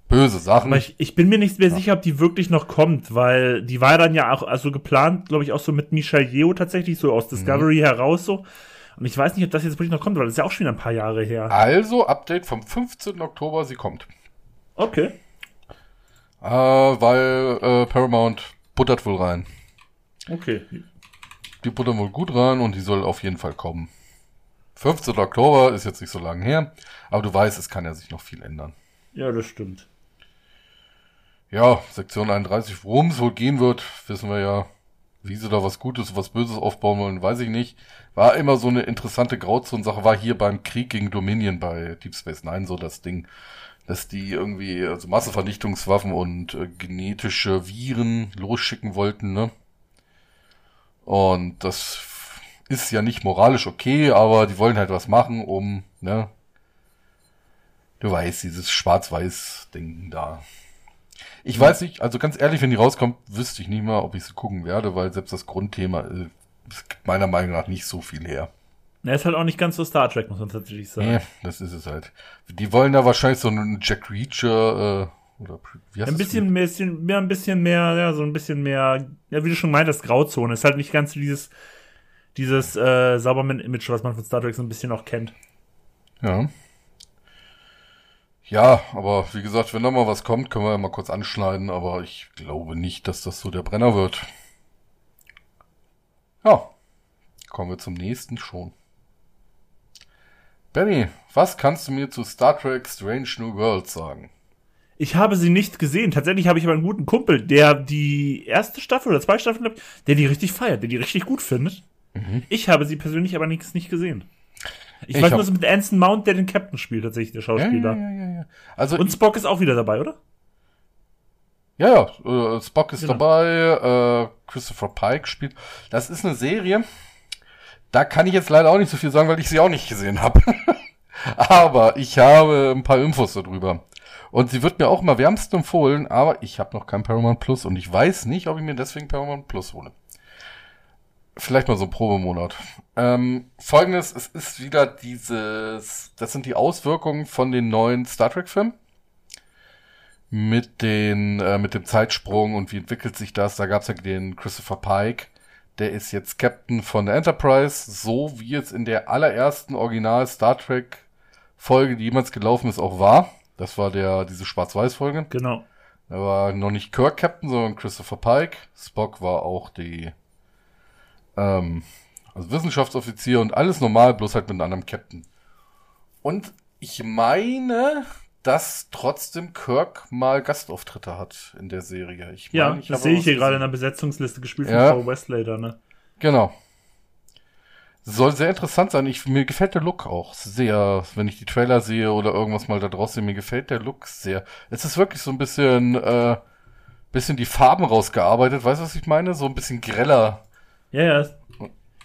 Böse Sachen. Aber ich, ich bin mir nicht mehr sicher, ob die wirklich noch kommt, weil die war dann ja auch also geplant, glaube ich, auch so mit Michel Yeo tatsächlich, so aus Discovery heraus so. Und ich weiß nicht, ob das jetzt wirklich noch kommt, weil das ist ja auch schon wieder ein paar Jahre her. also, Update vom 15. Oktober, sie kommt. Okay. Äh, weil äh, Paramount buttert wohl rein. Okay. Die buttern wohl gut rein und die soll auf jeden Fall kommen. 15. Oktober ist jetzt nicht so lange her, aber du weißt, es kann ja sich noch viel ändern. Ja, das stimmt. Ja, Sektion 31, worum es wohl gehen wird, wissen wir ja. Wie sie da was Gutes, was Böses aufbauen wollen, weiß ich nicht. War immer so eine interessante Grauzone-Sache, war hier beim Krieg gegen Dominion bei Deep Space Nine so das Ding, dass die irgendwie also Massenvernichtungswaffen und äh, genetische Viren losschicken wollten, ne? Und das ist ja nicht moralisch okay, aber die wollen halt was machen, um, ne? Du weißt, dieses Schwarz-Weiß-Ding da. Ich weiß nicht, also ganz ehrlich, wenn die rauskommt, wüsste ich nicht mal, ob ich sie gucken werde, weil selbst das Grundthema äh, gibt meiner Meinung nach nicht so viel her. Er ist halt auch nicht ganz so Star Trek, muss man tatsächlich sagen. Nee, das ist es halt. Die wollen da wahrscheinlich so einen Jack Reacher, äh, oder wie heißt Ein das bisschen, bisschen, mehr, ein bisschen mehr, ja, so ein bisschen mehr, ja, wie du schon meintest, Grauzone. Ist halt nicht ganz so dieses, dieses äh, Sauberman-Image, was man von Star Trek so ein bisschen auch kennt. Ja. Ja, aber wie gesagt, wenn da mal was kommt, können wir ja mal kurz anschneiden, aber ich glaube nicht, dass das so der Brenner wird. Ja, kommen wir zum nächsten schon. Benny, was kannst du mir zu Star Trek Strange New Worlds sagen? Ich habe sie nicht gesehen. Tatsächlich habe ich aber einen guten Kumpel, der die erste Staffel oder zwei Staffeln, der die richtig feiert, der die richtig gut findet. Ich habe sie persönlich aber nichts nicht gesehen. Ich, Ich weiß nur, so mit Anson Mount, der den Captain spielt, tatsächlich, der Schauspieler. ja, ja, ja, ja. Also Und Spock ist auch wieder dabei, oder? Ja, ja, äh, Spock ist Genau. dabei, äh, Christopher Pike spielt. Das ist eine Serie, da kann ich jetzt leider auch nicht so viel sagen, weil ich sie auch nicht gesehen habe. aber ich habe ein paar Infos darüber. Und sie wird mir auch immer wärmstens empfohlen, aber ich habe noch kein Paramount Plus und ich weiß nicht, ob ich mir deswegen Paramount Plus hole. Vielleicht mal so ein Probemonat. Ähm, Folgendes, es ist wieder dieses, das sind die Auswirkungen von den neuen Star Trek Filmen mit den äh, mit dem Zeitsprung und wie entwickelt sich das? Da gab es ja den Christopher Pike, der ist jetzt Captain von der Enterprise, so wie es in der allerersten Original Star Trek Folge, die jemals gelaufen ist, auch war. Das war der diese Schwarz-Weiß-Folge. Genau. Da war noch nicht Kirk Captain, sondern Christopher Pike. Spock war auch die ähm, also Wissenschaftsoffizier und alles normal, bloß halt mit einem anderen Captain. Und ich meine, dass trotzdem Kirk mal Gastauftritte hat in der Serie. Ich Ja, meine, ich das sehe ich hier gerade in der Besetzungsliste gespielt Ja. von Paul Westlater, ne? Genau. Soll sehr interessant sein. Ich, mir gefällt der Look auch sehr, wenn ich die Trailer sehe oder irgendwas mal da draußen mir gefällt der Look sehr. Es ist wirklich so ein bisschen, äh, bisschen die Farben rausgearbeitet. Weißt du, was ich meine? So ein bisschen greller. Ja, ja.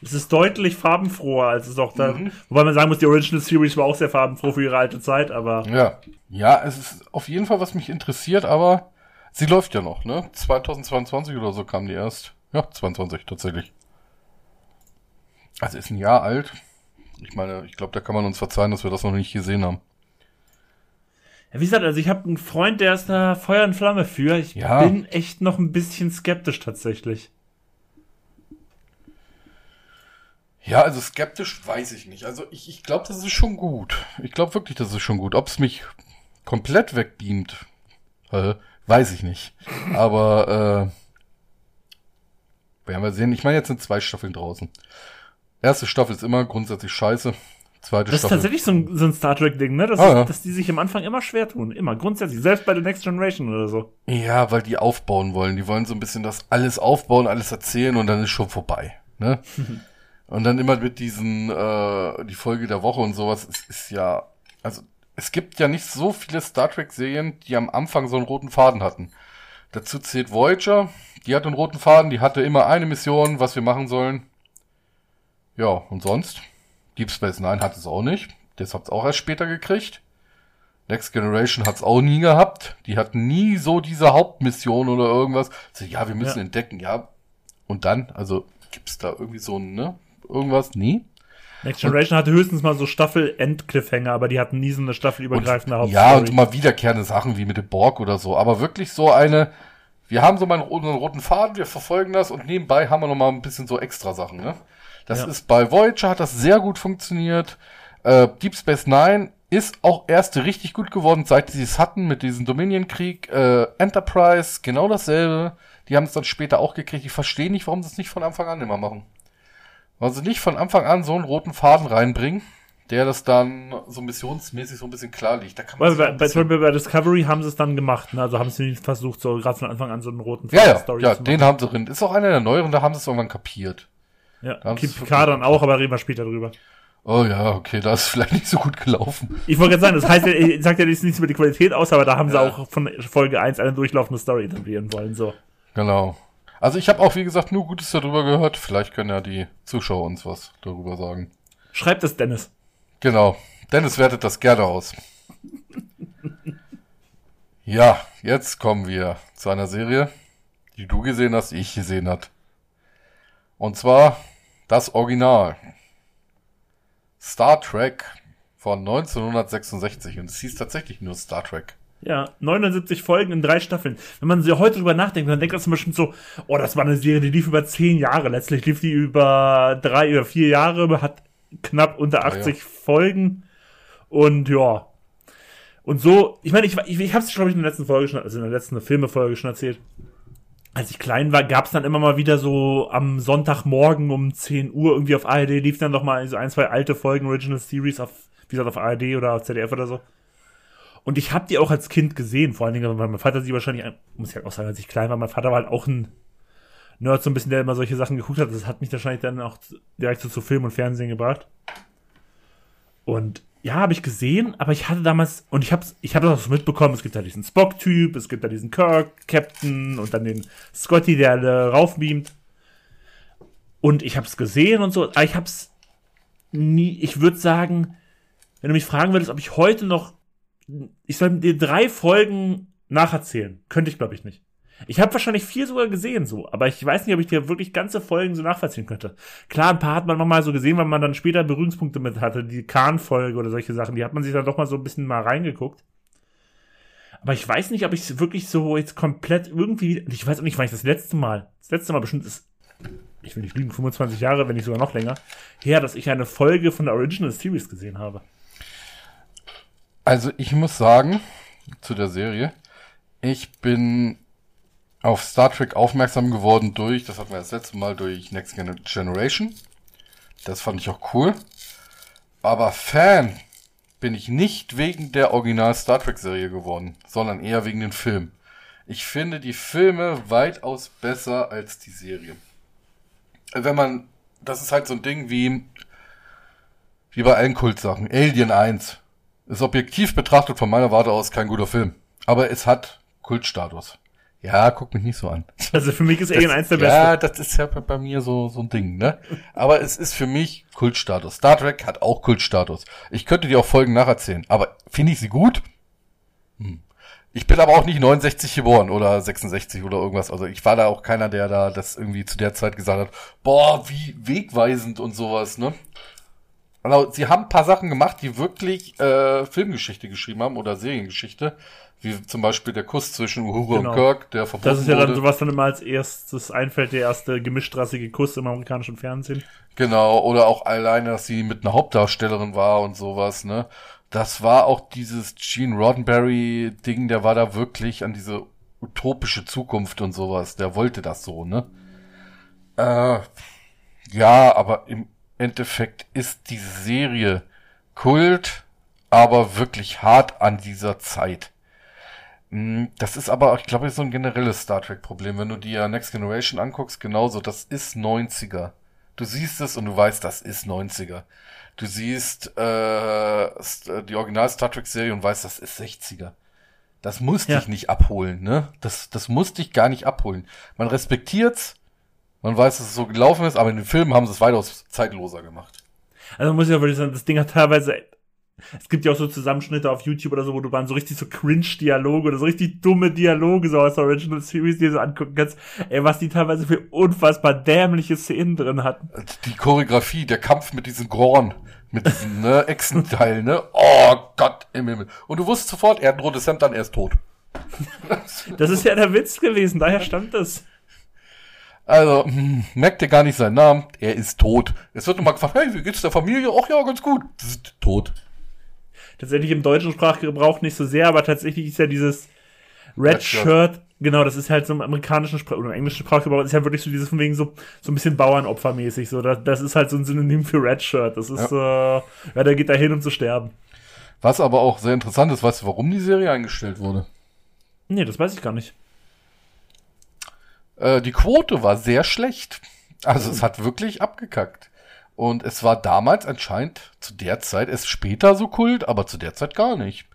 Es ist deutlich farbenfroher, als es auch da. Mhm. Wobei man sagen muss, die Original Series war auch sehr farbenfroh für ihre alte Zeit, aber. Ja. Ja, es ist auf jeden Fall, was mich interessiert, aber sie läuft ja noch, ne? 2022 oder so kam die erst. Ja, 22 tatsächlich. Also ist ein Jahr alt. Ich meine, ich glaube, da kann man uns verzeihen, dass wir das noch nicht gesehen haben. Ja, wie gesagt, also ich habe einen Freund, der ist da Feuer und Flamme für. Ich ja. bin echt noch ein bisschen skeptisch tatsächlich. Ja, also skeptisch weiß ich nicht. Also ich, ich glaube, das ist schon gut. Ich glaube wirklich, das ist schon gut. Ob es mich komplett wegbeamt, äh, weiß ich nicht. Aber äh, werden wir sehen. Ich meine, jetzt sind zwei Staffeln draußen. Erste Staffel ist immer grundsätzlich scheiße. Zweite das Staffel. ist tatsächlich so ein, so ein Star Trek-Ding, ne? Dass, ah, ja. dass die sich am Anfang immer schwer tun. Immer, grundsätzlich. Selbst bei The Next Generation oder so. Ja, weil die aufbauen wollen. Die wollen so ein bisschen das alles aufbauen, alles erzählen und dann ist schon vorbei. Ne? und dann immer mit diesen, äh, die Folge der Woche und sowas, es ist ja, also es gibt ja nicht so viele Star Trek-Serien, die am Anfang so einen roten Faden hatten. Dazu zählt Voyager, die hat einen roten Faden, die hatte immer eine Mission, was wir machen sollen. Ja, und sonst? Deep Space Nine hat es auch nicht. Das hat es auch erst später gekriegt. Next Generation hat es auch nie gehabt. Die hatten nie so diese Hauptmission oder irgendwas. Also, ja, wir müssen ja. entdecken, ja. Und dann, also gibt's da irgendwie so ein, ne? Irgendwas? Nie. Next Generation und, hatte höchstens mal so Staffel-End-Cliffhanger, aber die hatten nie so eine staffelübergreifende Hauptstory. Ja, und mal wiederkehrende Sachen wie mit dem Borg oder so. Aber wirklich so eine, wir haben so mal unseren roten Faden, wir verfolgen das und nebenbei haben wir noch mal ein bisschen so extra Sachen, ne? Das ja. ist bei Voyager hat das sehr gut funktioniert. Äh, Deep Space Nine ist auch erst richtig gut geworden, seit sie es hatten mit diesem Dominion-Krieg. Äh, Enterprise, genau dasselbe. Die haben es dann später auch gekriegt. Ich verstehe nicht, warum sie es nicht von Anfang an immer machen. Warum sie nicht von Anfang an so einen roten Faden reinbringen, der das dann so missionsmäßig so ein bisschen klar liegt. Da kann man bei, bei, bei, bei Discovery haben sie es dann gemacht, ne? also haben sie nicht versucht, so gerade von Anfang an so einen roten Faden ja, ja, Story ja, zu machen. Ja, den haben sie drin. Ist auch einer der neueren, da haben sie es irgendwann kapiert. Ja, Picard dann auch, aber reden wir später drüber. Oh ja, okay, da ist vielleicht nicht so gut gelaufen. Ich wollte gerade sagen, das heißt ich sagt ja nichts über die Qualität aus, aber da haben ja. sie auch von Folge 1 eine durchlaufende Story etablieren wollen, so. Genau. Also ich habe auch, wie gesagt, nur Gutes darüber gehört. Vielleicht können ja die Zuschauer uns was darüber sagen. Schreibt es Dennis. Genau. Dennis wertet das gerne aus. ja, jetzt kommen wir zu einer Serie, die du gesehen hast, die ich gesehen hat. Und zwar das Original. Star Trek von 1966. Und es hieß tatsächlich nur Star Trek. Ja, 79 Folgen in drei Staffeln. Wenn man so heute drüber nachdenkt, dann denkt man zum Beispiel so, oh, das war eine Serie, die lief über zehn Jahre. Letztlich lief die über drei oder vier Jahre, hat knapp unter 80 ja, ja. Folgen. Und ja. Und so, ich meine, ich, ich, ich habe es, glaube ich, in der letzten Folge schon, also in der letzten Filmefolge schon erzählt als ich klein war, gab's dann immer mal wieder so am Sonntagmorgen um 10 Uhr irgendwie auf ARD lief dann noch mal so ein, zwei alte Folgen Original Series auf, wie gesagt, auf ARD oder auf ZDF oder so. Und ich habe die auch als Kind gesehen, vor allen Dingen, weil mein Vater sie wahrscheinlich, muss ich halt auch sagen, als ich klein war, mein Vater war halt auch ein Nerd, so ein bisschen, der immer solche Sachen geguckt hat. Das hat mich wahrscheinlich dann auch direkt so zu Film und Fernsehen gebracht. Und ja, habe ich gesehen, aber ich hatte damals, und ich habe ich hab das auch mitbekommen, es gibt da diesen Spock-Typ, es gibt da diesen Kirk-Captain und dann den Scotty, der äh, raufbeamt. Und ich habe es gesehen und so, aber ich habe es nie, ich würde sagen, wenn du mich fragen würdest, ob ich heute noch, ich soll dir drei Folgen nacherzählen, könnte ich glaube ich nicht. Ich habe wahrscheinlich vier sogar gesehen, so, aber ich weiß nicht, ob ich dir wirklich ganze Folgen so nachvollziehen könnte. Klar, ein paar hat man noch mal so gesehen, weil man dann später Berührungspunkte mit hatte, die Kahn-Folge oder solche Sachen, die hat man sich dann doch mal so ein bisschen mal reingeguckt. Aber ich weiß nicht, ob ich es wirklich so jetzt komplett irgendwie, ich weiß auch nicht, wann ich das letzte Mal, das letzte Mal bestimmt ist, ich will nicht lügen, 25 Jahre, wenn nicht sogar noch länger, her, dass ich eine Folge von der Original Series gesehen habe. Also ich muss sagen, zu der Serie, ich bin auf Star Trek aufmerksam geworden durch, das hatten wir das letzte Mal durch Next Generation. Das fand ich auch cool. Aber Fan bin ich nicht wegen der Original Star Trek Serie geworden, sondern eher wegen den Filmen. Ich finde die Filme weitaus besser als die Serie. Wenn man, das ist halt so ein Ding wie, wie bei allen Kultsachen. Alien 1 ist objektiv betrachtet von meiner Warte aus kein guter Film. Aber es hat Kultstatus. Ja, guck mich nicht so an. Also für mich ist Alien 1 der beste. Ja, das ist ja bei mir so, so ein Ding, ne? Aber es ist für mich Kultstatus. Star Trek hat auch Kultstatus. Ich könnte dir auch Folgen nacherzählen, aber finde ich sie gut? Hm. Ich bin aber auch nicht 69 geboren oder 66 oder irgendwas. Also ich war da auch keiner, der da das irgendwie zu der Zeit gesagt hat, boah, wie wegweisend und sowas, ne? Also sie haben ein paar Sachen gemacht, die wirklich äh, Filmgeschichte geschrieben haben oder Seriengeschichte. Wie zum Beispiel der Kuss zwischen Uhura Genau. und Kirk, der verboten Das ist ja dann wurde. sowas dann immer als erstes einfällt, der erste gemischtrassige Kuss im amerikanischen Fernsehen. Genau, oder auch alleine, dass sie mit einer Hauptdarstellerin war und sowas, ne? Das war auch dieses Gene Roddenberry-Ding, der war da wirklich an diese utopische Zukunft und sowas. Der wollte das so, ne? Äh, ja, aber im Endeffekt ist die Serie Kult, aber wirklich hart an dieser Zeit. Mm, Das ist aber, ich glaube, so ein generelles Star Trek-Problem. Wenn du dir Next Generation anguckst, genauso, das ist 90er. Du siehst es und du weißt, das ist 90er. Du siehst äh, st- die Original Star Trek Serie und weißt, das ist 60er. Das muss Ja. dich nicht abholen, ne? Das, das muss dich gar nicht abholen. Man respektiert's, man weiß, dass es so gelaufen ist, aber in den Filmen haben sie es weitaus zeitloser gemacht. Also muss ich ja wirklich sagen, das Ding hat teilweise. Es gibt ja auch so Zusammenschnitte auf YouTube oder so, wo du dann so richtig so Cringe-Dialoge oder so richtig dumme Dialoge so aus der Original Series dir so angucken kannst. Ey, was die teilweise für unfassbar dämliche Szenen drin hatten. Die Choreografie, der Kampf mit diesen Gorn, mit diesen ne, Echsenteil, ne? Oh Gott im Himmel. Und du wusstest sofort, er hat ein rotes Hemd an, er ist tot. Das ist ja der Witz gewesen, daher stammt das. Also, hm, merkt er gar nicht seinen Namen, er ist tot. Es wird nochmal gefragt, hey, wie geht's der Familie? Ach ja, ganz gut. Psst, tot. Tatsächlich im deutschen Sprachgebrauch nicht so sehr, aber tatsächlich ist ja dieses Red, Red Shirt. Shirt, genau, das ist halt so im amerikanischen Sprach oder im englischen Sprachgebrauch, ist ja wirklich so dieses von wegen so, so ein bisschen Bauernopfermäßig, so, das, das ist halt so ein Synonym für Red Shirt, das ist, ja, äh, ja der geht da hin, um zu sterben. Was aber auch sehr interessant ist, weißt du, warum die Serie eingestellt wurde? Nee, das weiß ich gar nicht. Äh, die Quote war sehr schlecht. Also es hat wirklich abgekackt. Und es war damals anscheinend zu der Zeit, es später so Kult, aber zu der Zeit gar nicht.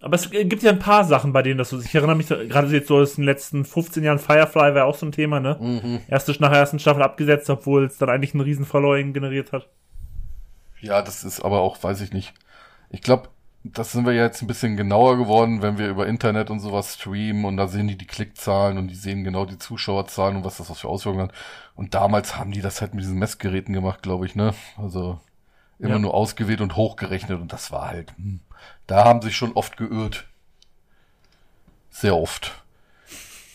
Aber es gibt ja ein paar Sachen, bei denen das so ist. Ich erinnere mich gerade so jetzt so aus den letzten 15 Jahren Firefly war auch so ein Thema, ne? Mhm. Erste nach der ersten Staffel abgesetzt, obwohl es dann eigentlich einen riesen generiert hat. Ja, das ist aber auch, weiß ich nicht. Ich glaube, das sind wir ja jetzt ein bisschen genauer geworden, wenn wir über Internet und sowas streamen und da sehen die die Klickzahlen und die sehen genau die Zuschauerzahlen und was das für Auswirkungen hat. Und damals haben die das halt mit diesen Messgeräten gemacht, glaube ich, ne? Also immer Ja. nur ausgewählt und hochgerechnet und das war halt, hm, da haben sich schon oft geirrt. Sehr oft.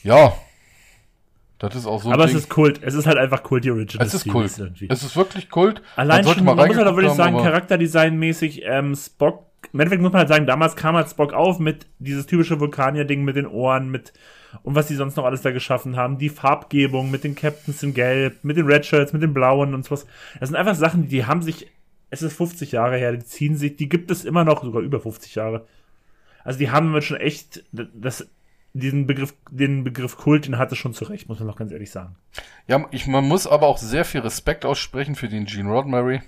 Ja. Das ist auch so Aber Ding. es ist Kult. Es ist halt einfach Kult, die Original es ist Kult. irgendwie. Es ist wirklich Kult. Allein schon, man muss reingeguckt auch wirklich haben, sagen, Charakterdesign-mäßig, ähm, Spock, im Endeffekt muss man halt sagen, damals kam halt Spock auf mit dieses typische Vulkanier-Ding mit den Ohren, mit, und was die sonst noch alles da geschaffen haben, die Farbgebung mit den Captains in Gelb, mit den Red Shirts, mit den Blauen und sowas. Das sind einfach Sachen, die haben sich, es ist 50 Jahre her, die ziehen sich, die gibt es immer noch, sogar über 50 Jahre. Also die haben schon echt, das, diesen Begriff, den Begriff Kult, den hatte schon zurecht, muss man noch ganz ehrlich sagen. Ja, ich, man muss aber auch sehr viel Respekt aussprechen für den Gene Roddenberry,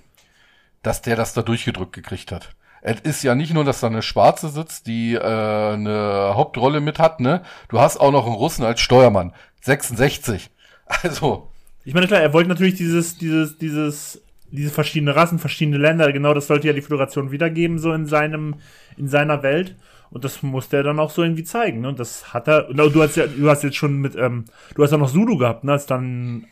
dass der das da durchgedrückt gekriegt hat. Es ist ja nicht nur, dass da eine Schwarze sitzt, die äh, eine Hauptrolle mit hat, ne? Du hast auch noch einen Russen als Steuermann. 66. Also, Ich meine, klar, er wollte natürlich dieses, dieses, dieses, diese verschiedene Rassen, verschiedene Länder, genau das sollte ja die Föderation wiedergeben, so in seinem, in seiner Welt. Und das musste er dann auch so irgendwie zeigen, ne? Und das hat er, du hast ja, du hast jetzt schon mit, ähm, du hast ja noch Zulu gehabt, ne? Als dann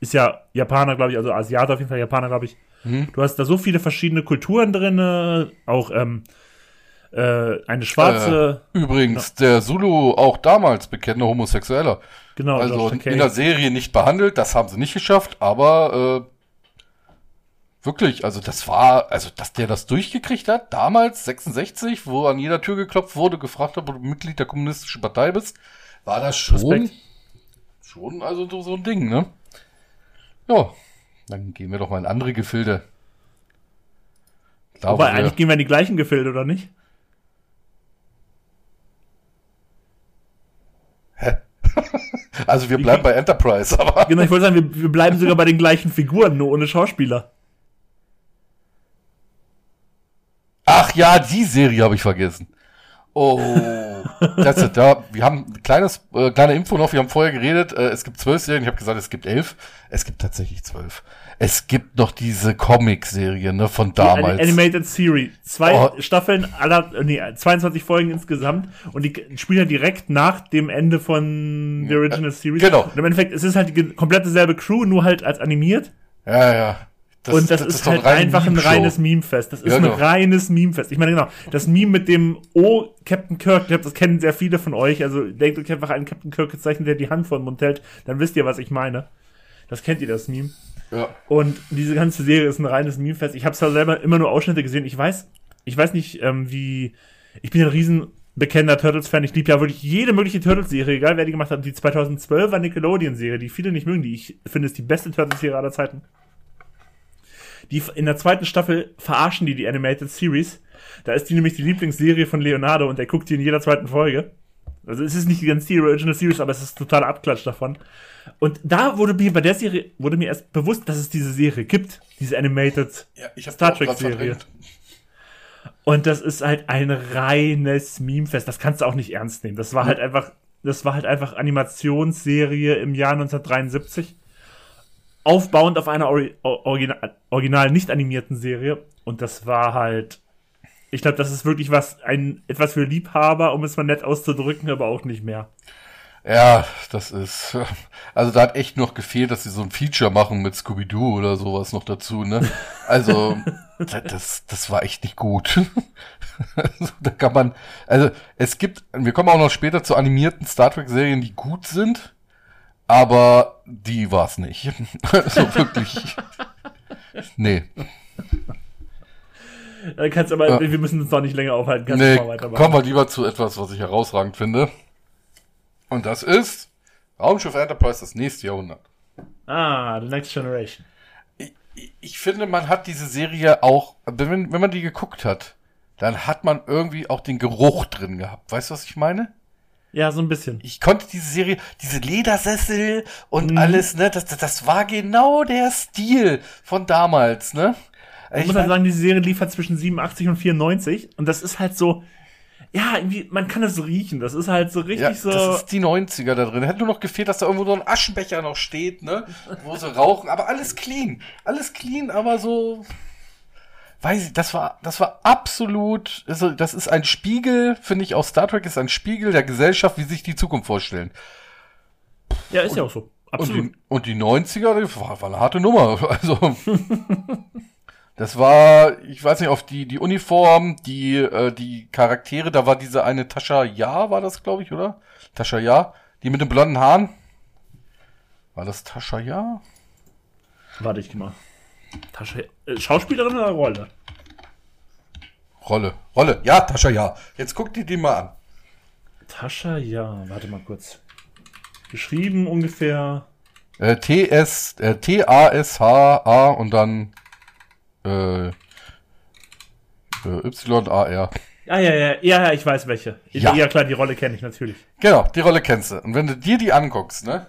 ist ja Japaner, glaube ich, also Asiater auf jeden Fall, Japaner, glaube ich. Hm. Du hast da so viele verschiedene Kulturen drinne, auch, ähm, äh, eine schwarze, äh, übrigens, der Zulu auch damals bekennender Homosexueller. genau, Also in der Serie nicht behandelt, das haben sie nicht geschafft, aber äh, wirklich, also das war, also dass der das durchgekriegt hat, damals 66, wo an jeder Tür geklopft wurde, gefragt hat, ob du Mitglied der kommunistischen Partei bist, war das schon, Respekt. schon also so, so ein Ding, ne? Ja, dann gehen wir doch mal in andere Gefilde. Wobei, wir- eigentlich gehen wir in die gleichen Gefilde, oder nicht? also wir bleiben bei Enterprise, aber Genau, ich wollte sagen, wir, wir bleiben sogar bei den gleichen Figuren, nur ohne Schauspieler. Ach ja, die Serie habe ich vergessen. Oh, das ist da. Wir haben ein kleines, äh, kleine Info noch. Wir haben vorher geredet. Äh, es gibt zwölf Serien. Ich habe gesagt, es gibt elf. Es gibt tatsächlich zwölf. Es gibt noch diese Comic-Serie ne, von damals. Die Animated Series. Zwei oh. Staffeln, aller, nee, 22 Folgen insgesamt. Und die spielen ja direkt nach dem Ende von The Original Series. Genau. Und im Endeffekt, es ist halt die komplette selbe Crew, nur halt als animiert. Ja, ja. Das, und das, das ist, ist halt rein einfach ein reines Meme-Fest. Das ist ja, ein genau. reines Meme-Fest. Ich meine, genau, das Meme mit dem Oh, Captain Kirk, ich glaube, das kennen sehr viele von euch. Also denkt euch einfach einen Captain Kirk gezeichnet, der die Hand vor den Mund hält, dann wisst ihr, was ich meine. Das kennt ihr, das Meme. Ja. Und diese ganze Serie ist ein reines Meme-Fest. Ich habe zwar selber immer nur Ausschnitte gesehen. Ich weiß, ich weiß nicht, ähm, wie. Ich bin ein riesen bekennender Turtles-Fan. Ich liebe ja wirklich jede mögliche Turtles-Serie, egal wer die gemacht hat. Die 2012er Nickelodeon-Serie, die viele nicht mögen, die ich finde, ist die beste Turtles-Serie aller Zeiten. Die in der zweiten Staffel verarschen die die Animated Series. Da ist die nämlich die Lieblingsserie von Leonardo und der guckt die in jeder zweiten Folge. Also es ist nicht die ganze Original Series, aber es ist totaler Abklatsch davon. Und da wurde mir bei der Serie wurde mir erst bewusst, dass es diese Serie gibt, diese Animated ja, Star Trek Serie. Und das ist halt ein reines Memefest. Das kannst du auch nicht ernst nehmen. Das war halt einfach, das war halt einfach Animationsserie im Jahr 1973. Aufbauend auf einer Ori original, original nicht animierten Serie. Und das war halt, ich glaube, das ist wirklich was, ein, etwas für Liebhaber, um es mal nett auszudrücken, aber auch nicht mehr. Ja, das ist. Also da hat echt noch gefehlt, dass sie so ein Feature machen mit Scooby-Doo oder sowas noch dazu, ne? Also, das, das war echt nicht gut. Also, da kann man. Also, es gibt. Wir kommen auch noch später zu animierten Star Trek-Serien, die gut sind, aber die war's nicht. Also wirklich. nee. Dann kannst aber, ja. wir müssen uns doch nicht länger aufhalten. Kannst nee, kommen wir lieber zu etwas, was ich herausragend finde. Und das ist Raumschiff Enterprise das nächste Jahrhundert. Ah, The Next Generation. Ich, ich finde, man hat diese Serie auch, wenn, wenn man die geguckt hat, dann hat man irgendwie auch den Geruch drin gehabt. Weißt du, was ich meine? Ja, so ein bisschen. Ich konnte diese Serie, diese Ledersessel und mhm. alles, ne, das, das war genau der Stil von damals, ne? Ich, ich muss halt sagen, diese Serie liefert zwischen 87 und 94 und das ist halt so, ja, irgendwie, man kann das riechen. Das ist halt so richtig ja, so. Das ist die 90er da drin. Hätte nur noch gefehlt, dass da irgendwo so ein Aschenbecher noch steht, ne? Wo sie rauchen. Aber alles clean. Alles clean, aber so. Weiß ich, das war, das war absolut, also das ist ein Spiegel, finde ich, aus Star Trek ist ein Spiegel der Gesellschaft, wie sich die Zukunft vorstellen. Ja, ist und, ja auch so. Absolut. Und die, und die 90er, die war, war eine harte Nummer. Also. Das war, ich weiß nicht, auf die, die Uniform, die, äh, die Charaktere, da war diese eine Tascha Ja, war das, glaube ich, oder? Tascha Ja, die mit den blonden Haaren. War das Tascha Ja? Warte ich mal. Tascha, äh, Schauspielerin oder Rolle? Rolle, Rolle, ja, Tascha Ja. Jetzt guck dir die mal an. Tascha Ja, warte mal kurz. Geschrieben ungefähr. Äh, T-S, äh, T-A-S-H-A und dann äh, äh, Y-A-R. Ah, ja, ja, ja, ja, ich weiß welche. Ja, ja klar, die Rolle kenne ich natürlich. Genau, die Rolle kennst du. Und wenn du dir die anguckst, ne?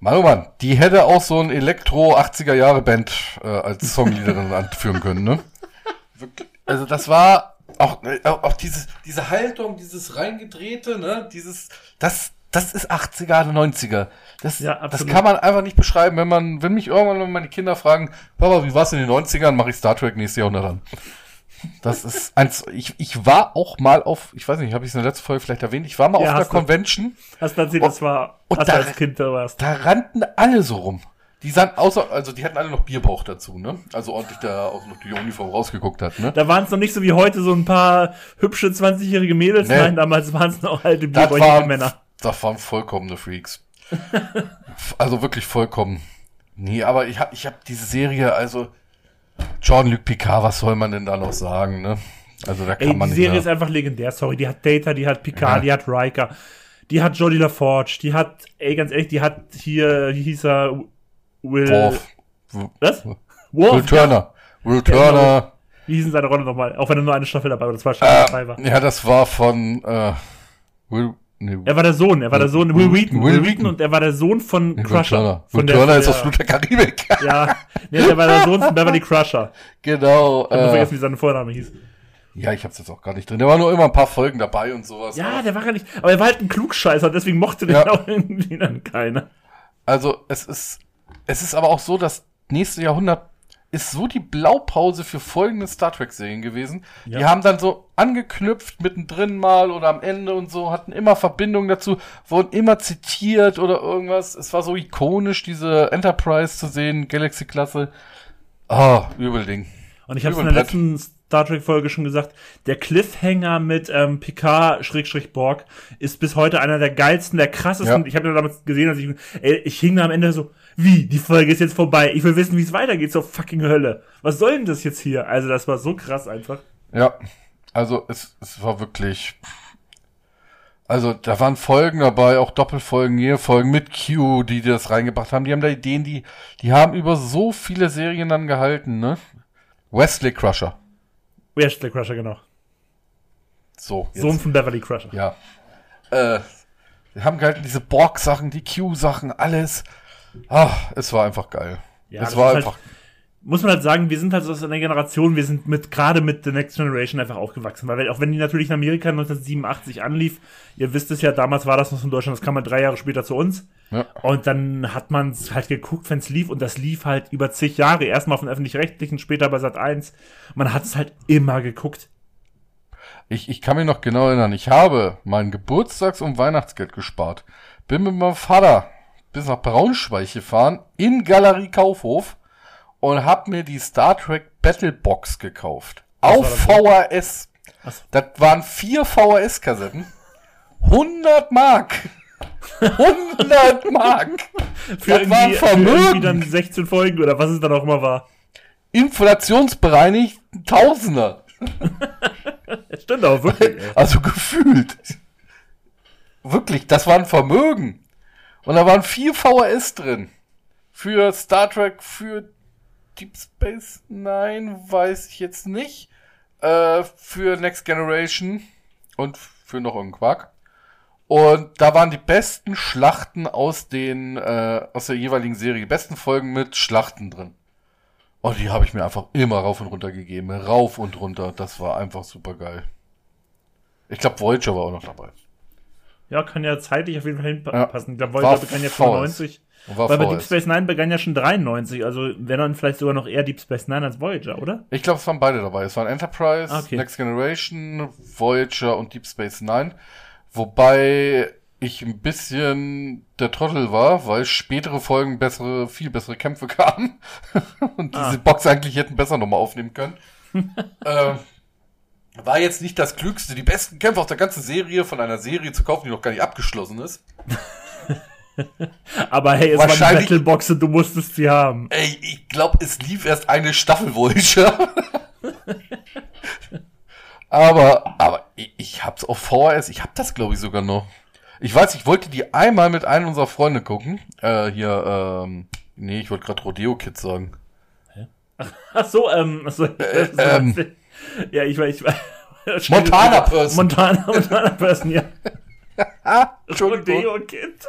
Mann, oh Mann, die hätte auch so ein Elektro 80er Jahre Band äh, als Songleaderin anführen können, ne? Also das war auch, äh, auch dieses, diese Haltung, dieses reingedrehte, ne? Dieses, das, das ist 80er, 90er. Das, ja, das kann man einfach nicht beschreiben, wenn man, wenn mich irgendwann meine Kinder fragen, Papa, wie war's in den 90ern, mache ich Star Trek nächstes Jahrhundert an. Das ist eins, ich, ich war auch mal auf, ich weiß nicht, habe ich es in der letzten Folge vielleicht erwähnt, ich war mal ja, auf der Convention. Hast du erzählt, das war, und da, als Kind da warst. Da rannten alle so rum. Die sahen außer, also die hatten alle noch Bierbauch dazu, ne? Also ordentlich da auch noch die Uniform rausgeguckt hat, ne? Da waren es noch nicht so wie heute so ein paar hübsche 20-jährige Mädels, nee. nein, damals waren es noch alte bierbäuchige Männer. Das waren vollkommene Freaks. also wirklich vollkommen. Nee, aber ich habe ich hab diese Serie, also Jean-Luc Picard, was soll man denn da noch sagen, ne? Also da kann Ey, man Die Serie mehr. ist einfach legendär, sorry. Die hat Data, die hat Picard, ja. die hat Riker, die hat Jodie LaForge, die hat, ey, ganz ehrlich, die hat hier, wie hieß er? Will. Worf. Was? Worf, Will Turner. Ja. Will Turner. Genau. Wie hieß denn seine Rolle nochmal? Auch wenn er nur eine Staffel dabei war, das war Staffel äh, war. Ja, das war von äh, Will, Nee. Er war der Sohn, er war der Sohn, Will Wheaton, Will, Will Wheaton und er war der Sohn von Will Crusher. Turner. Von Will der, Turner ist aus Flut der Karibik. ja, nee, der war der Sohn von Beverly Crusher. Genau. Ich hab äh, vergessen, wie sein Vorname hieß. Ja, ich hab's jetzt auch gar nicht drin. Der war nur immer ein paar Folgen dabei und sowas. Ja, der war gar nicht. Aber er war halt ein Klugscheißer, deswegen mochte den Ja. auch irgendwie dann keiner. Also es ist, es ist aber auch so, das nächste Jahrhundert ist so die Blaupause für folgende Star Trek Serien gewesen. Die Ja. haben dann so angeknüpft mittendrin mal oder am Ende und so, hatten immer Verbindungen dazu, wurden immer zitiert oder irgendwas. Es war so ikonisch, diese Enterprise zu sehen, Galaxy-Klasse. Ah, Übelding. Und ich habe es in der letzten Star Trek Folge schon gesagt, der Cliffhanger mit ähm, Picard Schrägstrich Borg ist bis heute einer der geilsten, der krassesten. Ja. Ich habe ja damals gesehen, als ich ey, ich hing da am Ende so, wie die Folge ist jetzt vorbei. Ich will wissen, wie es weitergeht zur fucking Hölle. Was soll denn das jetzt hier? Also das war so krass einfach. Ja, also es, es war wirklich. Also da waren Folgen dabei, auch Doppelfolgen, hier Folgen mit Q, die das reingebracht haben. Die haben da Ideen, die, die haben über so viele Serien dann gehalten, ne? Wesley Crusher. Wesley Crusher genau. So, jetzt. Sohn von Beverly Crusher. Ja. Äh, wir haben gehalten diese Borg-Sachen, die Q-Sachen, alles. Ah, es war einfach geil. Ja, es war ist einfach. Halt, muss man halt sagen, wir sind halt so aus einer Generation, wir sind mit gerade mit The Next Generation einfach aufgewachsen, weil auch wenn die natürlich in Amerika 1987 anlief, ihr wisst es ja, damals war das noch in Deutschland, das kam mal drei Jahre später zu uns. Ja. Und dann hat man es halt geguckt, wenn es lief und das lief halt über zig Jahre, erstmal von öffentlich-rechtlichen, später bei Sat 1. Man hat es halt immer geguckt. Ich, ich kann mich noch genau erinnern, ich habe mein Geburtstags- und Weihnachtsgeld gespart. Bin mit meinem Vater bis nach Braunschweig gefahren, in Galerie Kaufhof und hab mir die Star Trek Battle Box gekauft. Auf war VHS. So. Das waren vier VHS-Kassetten. 100 Mark. 100 Mark. Für Das war ein für Vermögen. irgendwie dann 16 Folgen oder was es dann auch immer war. Inflationsbereinigt ein Tausender. Das stimmt aber wirklich. ey. Also gefühlt. Wirklich, das war ein Vermögen. Und da waren vier VHS drin. Für Star Trek, für Deep Space Nine, weiß ich jetzt nicht. Äh, für Next Generation und für noch irgendeinen Quark. Und da waren die besten Schlachten aus den, äh, aus der jeweiligen Serie, die besten Folgen mit Schlachten drin. Und die habe ich mir einfach immer rauf und runter gegeben. Rauf und runter. Das war einfach super geil. Ich glaube, Voyager war auch noch dabei. Ja, kann ja zeitlich auf jeden Fall hinpassen. Ja. Ich glaube, Voyager begann ja VHS. 95. Weil bei Deep. Space Nine begann ja schon 93, also wenn dann vielleicht sogar noch eher Deep Space Nine als Voyager, oder? Ich glaube, es waren beide dabei. Es waren Enterprise, okay. Next Generation, Voyager und Deep Space Nine. Wobei ich ein bisschen der Trottel war, weil spätere Folgen bessere, viel bessere Kämpfe kamen. und diese Ah. Box eigentlich hätten besser nochmal aufnehmen können. ähm, war jetzt nicht das Klügste, die besten Kämpfe aus der ganzen Serie von einer Serie zu kaufen, die noch gar nicht abgeschlossen ist. Aber hey, es war Wahrscheinlich- Battlebox und du musstest sie haben. Ey, ich glaube, es lief erst eine Staffel Voyager. aber, aber ich, ich hab's auf VHS, ich hab das glaube ich sogar noch. Ich weiß, ich wollte die einmal mit einem unserer Freunde gucken. Äh, hier, ähm, nee, ich wollte gerade Rodeo Kids sagen. Ach so, ähm, ach so, ähm. ja, ich war, ich war. Montana Person. Montana, Montana Person, ja. Entschuldigung. Rodeo Kid.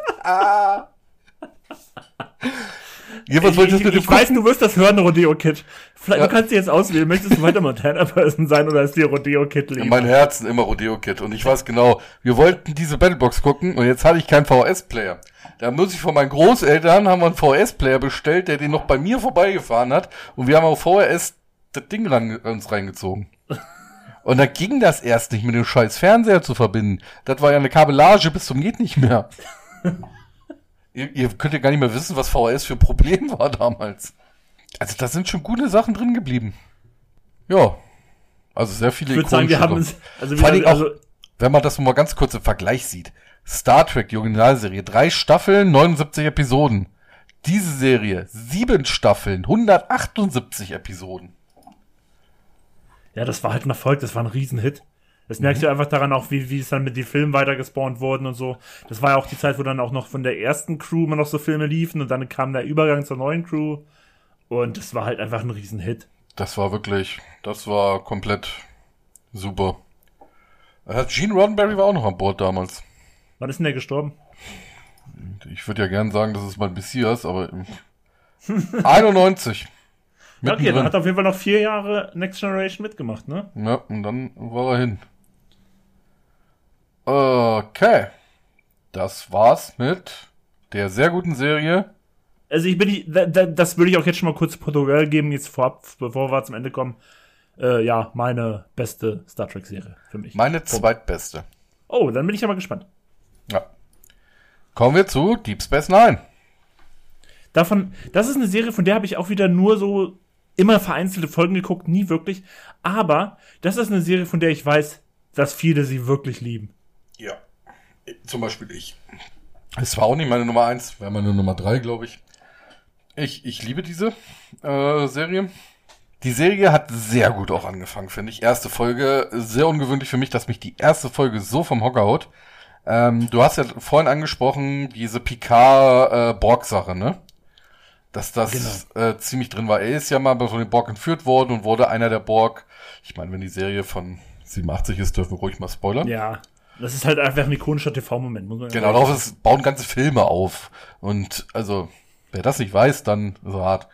Jedenfalls wollte ich ich, mit ich weiß, du wirst das hören, Rodeo Kid. Vielleicht, Ja. Du kannst dir jetzt auswählen, möchtest du weiter Montana Person sein oder ist dir Rodeo Kid In meinem Herzen immer Rodeo Kid. Und ich weiß genau, wir wollten diese Battlebox gucken und jetzt hatte ich keinen VHS-Player. Da muss ich von meinen Großeltern, haben wir einen VHS-Player bestellt, der den noch bei mir vorbeigefahren hat. Und wir haben auf VHS das Ding ran, uns reingezogen. Und da ging das erst nicht mit dem scheiß Fernseher zu verbinden. Das war ja eine Kabellage bis zum geht nicht mehr. ihr, ihr könnt ja gar nicht mehr wissen, was VHS für ein Problem war damals. Also da sind schon gute Sachen drin geblieben. Ja. Also sehr viele ich würde sagen, wir haben uns, also, Vor auch- also wenn man das mal ganz kurz im Vergleich sieht. Star Trek, die Originalserie, drei Staffeln, 79 Episoden. Diese Serie, sieben Staffeln, 178 Episoden. Ja, das war halt ein Erfolg, das war ein Riesenhit. Das merkst Mhm. du einfach daran auch, wie, wie es dann mit den Filmen weitergespawnt wurden und so. Das war ja auch die Zeit, wo dann auch noch von der ersten Crew immer noch so Filme liefen und dann kam der Übergang zur neuen Crew. Und das war halt einfach ein Riesenhit. Das war wirklich, das war komplett super. Äh, Gene Roddenberry war auch noch an Bord damals. Wann ist denn der gestorben? Ich würde ja gern sagen, das ist mein Messias, aber 91. Okay, dann hat er auf jeden Fall noch vier Jahre Next Generation mitgemacht, ne? Ja, und dann war er hin. Okay. Das war's mit der sehr guten Serie. Also ich bin nicht, das würde ich auch jetzt schon mal kurz Protokoll geben, jetzt vorab, bevor wir zum Ende kommen. Äh, ja, meine beste Star Trek-Serie für mich. Meine zweitbeste. Oh, dann bin ich ja mal gespannt. Ja. Kommen wir zu Deep Space Nine. Davon, das ist eine Serie, von der habe ich auch wieder nur so immer vereinzelte Folgen geguckt, nie wirklich. Aber das ist eine Serie, von der ich weiß, dass viele sie wirklich lieben. Ja. Zum Beispiel ich. Es war auch nicht meine Nummer eins, wäre meine Nummer drei, glaube ich. Ich, ich liebe diese äh, Serie. Die Serie hat sehr gut auch angefangen, finde ich. Erste Folge, sehr ungewöhnlich für mich, dass mich die erste Folge so vom Hocker haut. Ähm, du hast ja vorhin angesprochen, diese Picard-Borg-Sache, äh, ne? Dass das genau. äh, ziemlich drin war. Er ist ja mal von den Borg entführt worden und wurde einer der Borg. Ich meine, wenn die Serie von 87 ist, dürfen wir ruhig mal spoilern. Ja. Das ist halt einfach ein ikonischer TV-Moment. Genau, darauf ist, bauen ganze Filme auf. Und also, wer das nicht weiß, dann so hart.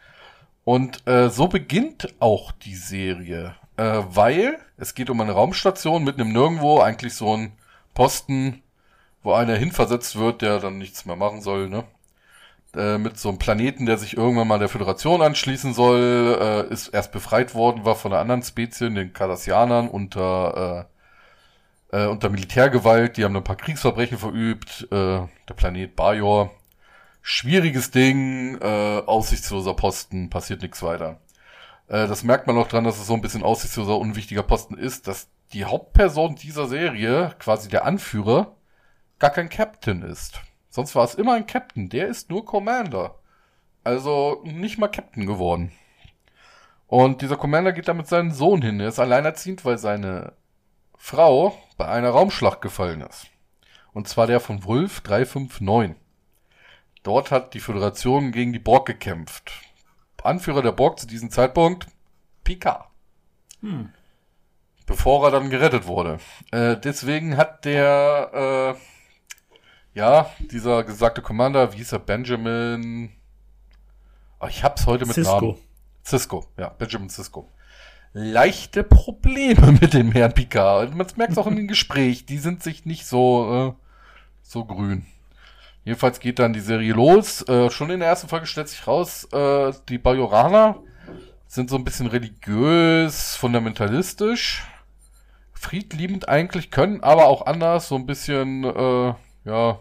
Und äh, so beginnt auch die Serie, äh, weil es geht um eine Raumstation mitten im Nirgendwo, eigentlich so ein Posten, wo einer hinversetzt wird, der dann nichts mehr machen soll, ne? Äh, mit so einem Planeten, der sich irgendwann mal der Föderation anschließen soll, äh, ist erst befreit worden, war von einer anderen Spezies, den Cardassianern, unter, äh, äh, unter Militärgewalt. Die haben ein paar Kriegsverbrechen verübt. Äh, der Planet Bajor schwieriges Ding, äh, aussichtsloser Posten, passiert nichts weiter. Äh, das merkt man auch dran, dass es so ein bisschen aussichtsloser, unwichtiger Posten ist, dass die Hauptperson dieser Serie, quasi der Anführer, gar kein Captain ist. Sonst war es immer ein Captain, der ist nur Commander. Also nicht mal Captain geworden. Und dieser Commander geht da mit seinem Sohn hin. Er ist alleinerziehend, weil seine Frau bei einer Raumschlacht gefallen ist. Und zwar der von Wulf 359. Dort hat die Föderation gegen die Borg gekämpft. Anführer der Borg zu diesem Zeitpunkt Picard. Hm. Bevor er dann gerettet wurde. Äh, deswegen hat der, äh, ja, dieser gesagte Commander, wie hieß er, Benjamin, oh, ich hab's heute mit Cisco. Namen. Cisco, ja, Benjamin Cisco. Leichte Probleme mit dem Herrn Picard. Man merkt es auch in dem Gespräch, die sind sich nicht so, äh, so grün. Jedenfalls geht dann die Serie los. Äh, schon in der ersten Folge stellt sich raus, äh, die Bajoraner sind so ein bisschen religiös, fundamentalistisch, friedliebend eigentlich, können aber auch anders, so ein bisschen, äh, ja,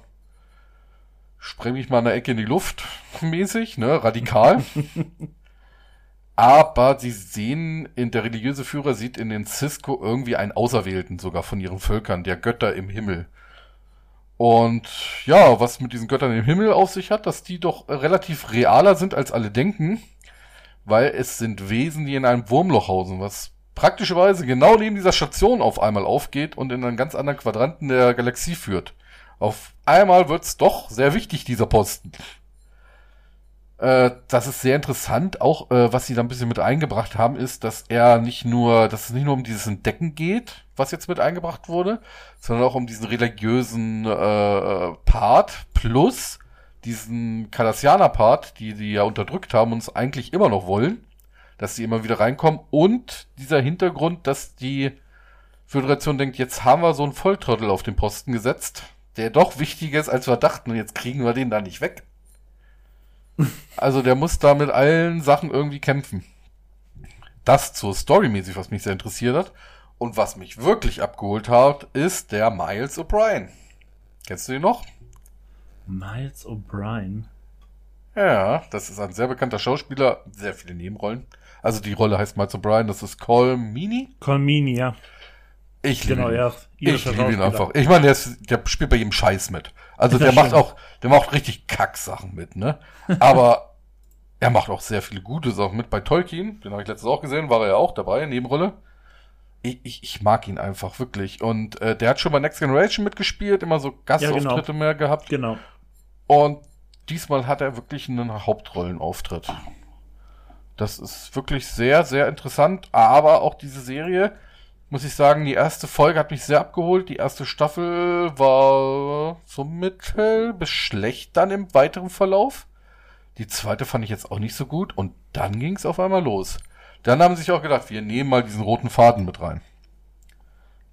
spreng mich mal eine Ecke in die Luft mäßig, ne, radikal. aber sie sehen, in der religiöse Führer sieht in den Cisco irgendwie einen Auserwählten sogar von ihren Völkern, der Götter im Himmel. Und ja, was mit diesen Göttern im Himmel auf sich hat, dass die doch relativ realer sind, als alle denken, weil es sind Wesen, die in einem Wurmloch hausen, was praktischerweise genau neben dieser Station auf einmal aufgeht und in einen ganz anderen Quadranten der Galaxie führt. Auf einmal wird's doch sehr wichtig, dieser Posten. Äh, das ist sehr interessant. Auch äh, was sie da ein bisschen mit eingebracht haben, ist, dass er nicht nur, dass es nicht nur um dieses Entdecken geht, was jetzt mit eingebracht wurde, sondern auch um diesen religiösen äh, Part plus diesen Cardassianer-Part, die die ja unterdrückt haben und es eigentlich immer noch wollen, dass sie immer wieder reinkommen und dieser Hintergrund, dass die Föderation denkt, jetzt haben wir so einen Volltrottel auf den Posten gesetzt, der doch wichtiger ist, als wir dachten und jetzt kriegen wir den da nicht weg. Also der muss da mit allen Sachen irgendwie kämpfen. Das zur Storymäßig, was mich sehr interessiert hat. Und was mich wirklich abgeholt hat, ist der Miles O'Brien. Kennst du ihn noch? Miles O'Brien? Ja, das ist ein sehr bekannter Schauspieler, sehr viele Nebenrollen. Also die Rolle heißt Miles O'Brien, das ist Colmini. Colmini, ja. Ich genau, liebe ihn. Ja, ich liebe ihn einfach. Ich meine, der, ist, der spielt bei jedem Scheiß mit. Also der macht auch, der macht richtig Kacksachen mit, ne? Aber er macht auch sehr viele gute Sachen mit. Bei Tolkien, den habe ich letztes auch gesehen, war er ja auch dabei, Nebenrolle. Ich, ich, ich mag ihn einfach wirklich. Und äh, der hat schon bei Next Generation mitgespielt, immer so Gastauftritte ja, genau. mehr gehabt. Genau. Und diesmal hat er wirklich einen Hauptrollenauftritt. Das ist wirklich sehr, sehr interessant. Aber auch diese Serie, muss ich sagen, die erste Folge hat mich sehr abgeholt. Die erste Staffel war so mittel bis schlecht dann im weiteren Verlauf. Die zweite fand ich jetzt auch nicht so gut und dann ging es auf einmal los. Dann haben sie sich auch gedacht, wir nehmen mal diesen roten Faden mit rein.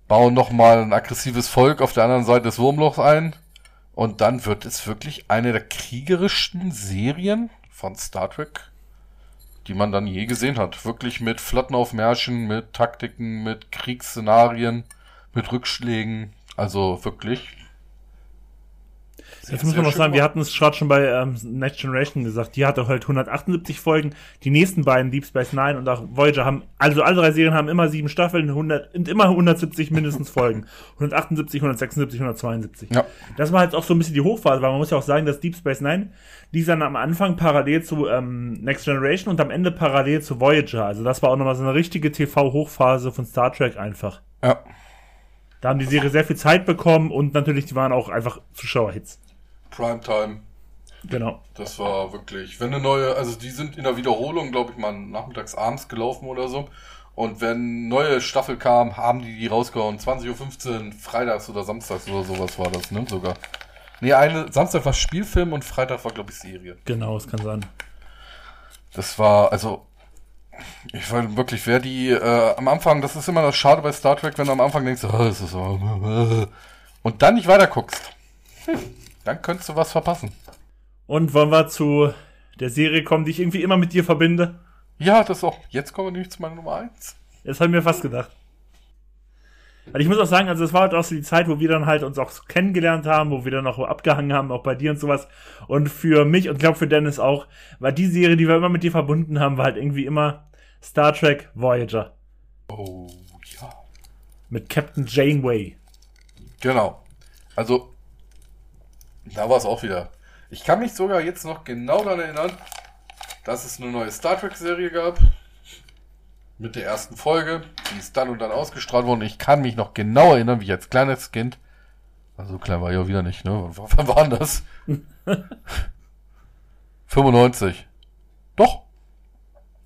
Bauen nochmal ein aggressives Volk auf der anderen Seite des Wurmlochs ein. Und dann wird es wirklich eine der kriegerischsten Serien von Star Trek, die man dann je gesehen hat. Wirklich mit Flottenaufmärschen, mit Taktiken, mit Kriegsszenarien, mit Rückschlägen. Also wirklich Jetzt muss man noch sagen, wir hatten es gerade schon bei ähm, Next Generation gesagt, die hatte halt 178 Folgen. Die nächsten beiden, Deep Space Nine und auch Voyager, haben, also alle drei Serien haben immer sieben Staffeln 100, und immer 170 mindestens Folgen. 178, 176, 172. Ja. Das war halt auch so ein bisschen die Hochphase, weil man muss ja auch sagen, dass Deep Space Nine, die ist dann am Anfang parallel zu ähm, Next Generation und am Ende parallel zu Voyager. Also das war auch nochmal so eine richtige TV-Hochphase von Star Trek einfach. Ja. Da haben die Serie sehr viel Zeit bekommen und natürlich, die waren auch einfach Zuschauerhits. Primetime. Genau. Das war wirklich, wenn eine neue, also die sind in der Wiederholung, glaube ich, mal nachmittags abends gelaufen oder so. Und wenn neue Staffel kam, haben die die rausgehauen. 20.15 Uhr, freitags oder samstags oder sowas war das, ne? Sogar. Nee, eine, Samstag war Spielfilm und Freitag war, glaube ich, Serie. Genau, es kann sein. Das war, also, ich war wirklich, wer die, äh, am Anfang, das ist immer das Schade bei Star Trek, wenn du am Anfang denkst, oh, das ist so, und dann nicht weiter guckst. Hm. Dann könntest du was verpassen. Und wollen wir zu der Serie kommen, die ich irgendwie immer mit dir verbinde? Ja, das auch. Jetzt kommen wir nämlich zu meiner Nummer 1. Das habe ich mir fast gedacht. Also ich muss auch sagen, also es war halt auch so die Zeit, wo wir dann halt uns auch kennengelernt haben, wo wir dann auch abgehangen haben, auch bei dir und sowas. Und für mich und glaube für Dennis auch, war die Serie, die wir immer mit dir verbunden haben, war halt irgendwie immer Star Trek Voyager. Oh, ja. Mit Captain Janeway. Genau. Also da war es auch wieder. Ich kann mich sogar jetzt noch genau daran erinnern, dass es eine neue Star Trek-Serie gab. Mit der ersten Folge. Die ist dann und dann ausgestrahlt worden. Ich kann mich noch genau erinnern, wie ich als kleines Kind. Also so klein war ich auch wieder nicht, ne? Wann war das? 95. Doch.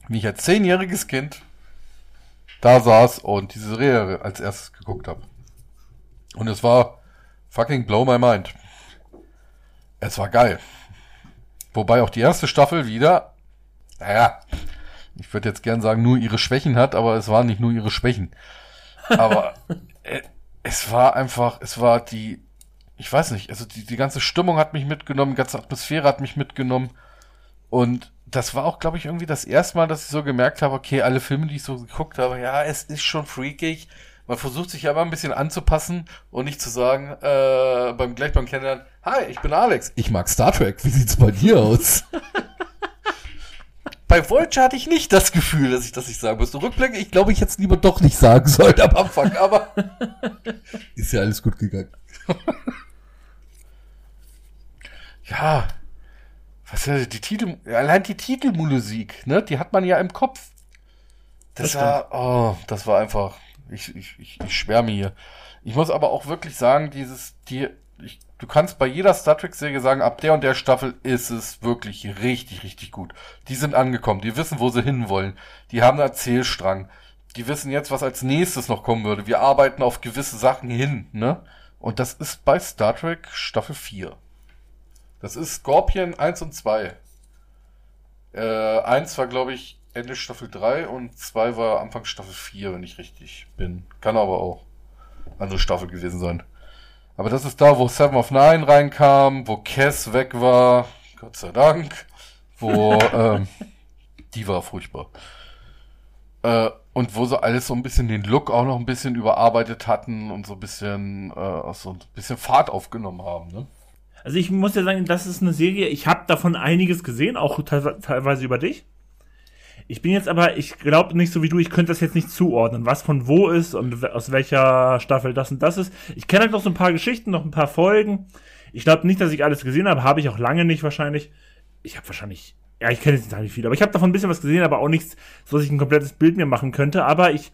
Wie ich als zehnjähriges Kind da saß und diese Serie als erstes geguckt habe. Und es war fucking blow my mind. Es war geil. Wobei auch die erste Staffel wieder, naja, ich würde jetzt gern sagen, nur ihre Schwächen hat, aber es waren nicht nur ihre Schwächen. Aber äh, es war einfach, es war die, ich weiß nicht, also die, die ganze Stimmung hat mich mitgenommen, die ganze Atmosphäre hat mich mitgenommen. Und das war auch, glaube ich, irgendwie das erste Mal, dass ich so gemerkt habe, okay, alle Filme, die ich so geguckt habe, ja, es ist schon freakig. Man versucht sich aber ein bisschen anzupassen und nicht zu sagen, äh, beim gleich beim Kennenlernen, hi, ich bin Alex. Ich mag Star Trek. Wie sieht's bei dir aus? bei Voyager hatte ich nicht das Gefühl, dass ich das nicht sagen musste. Rückblicke, ich glaube, ich hätte es lieber doch nicht sagen sollen am Anfang, aber ist ja alles gut gegangen. ja, was ja die Titel, allein die Titelmusik, ne, die hat man ja im Kopf. Das, das war, oh, das war einfach, ich, ich, ich, ich schwärme hier. Ich muss aber auch wirklich sagen, dieses, die, ich, du kannst bei jeder Star Trek-Serie sagen, ab der und der Staffel ist es wirklich richtig, richtig gut. Die sind angekommen, die wissen, wo sie hinwollen. Die haben einen Erzählstrang. Die wissen jetzt, was als nächstes noch kommen würde. Wir arbeiten auf gewisse Sachen hin, ne? Und das ist bei Star Trek Staffel 4. Das ist Scorpion 1 und 2. Äh, 1 war, glaube ich, Ende Staffel 3 und 2 war Anfang Staffel 4, wenn ich richtig bin. Kann aber auch andere Staffel gewesen sein. Aber das ist da, wo Seven of Nine reinkam, wo Cass weg war, Gott sei Dank, wo ähm, die war furchtbar. Äh, und wo sie alles so ein bisschen den Look auch noch ein bisschen überarbeitet hatten und so ein bisschen, äh, so ein bisschen Fahrt aufgenommen haben, ne? Also ich muss ja sagen, das ist eine Serie, ich habe davon einiges gesehen, auch teilweise über dich. Ich bin jetzt aber, ich glaube nicht so wie du, ich könnte das jetzt nicht zuordnen, was von wo ist und aus welcher Staffel das und das ist. Ich kenne halt noch so ein paar Geschichten, noch ein paar Folgen. Ich glaube nicht, dass ich alles gesehen habe, habe ich auch lange nicht wahrscheinlich. Ich habe wahrscheinlich, ja, ich kenne jetzt nicht viel, aber ich habe davon ein bisschen was gesehen, aber auch nichts, so dass ich ein komplettes Bild mir machen könnte. Aber ich,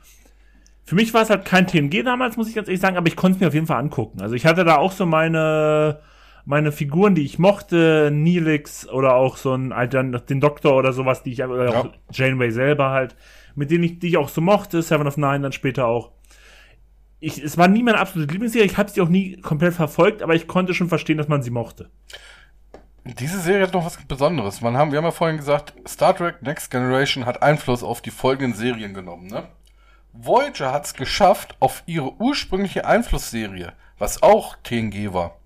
für mich war es halt kein TNG damals, muss ich ganz ehrlich sagen, aber ich konnte es mir auf jeden Fall angucken. Also ich hatte da auch so meine meine Figuren, die ich mochte, Neelix oder auch so ein alter, den Doktor oder sowas, die ich, oder ja. auch Janeway selber halt, mit denen ich, die ich auch so mochte, Seven of Nine dann später auch. Ich, es war nie meine absolute Lieblingsserie, ich habe sie auch nie komplett verfolgt, aber ich konnte schon verstehen, dass man sie mochte. diese Serie hat noch was Besonderes. Man haben, wir haben ja vorhin gesagt, Star Trek Next Generation hat Einfluss auf die folgenden Serien genommen. Ne? Voyager hat es geschafft, auf ihre ursprüngliche Einflussserie, was auch TNG war,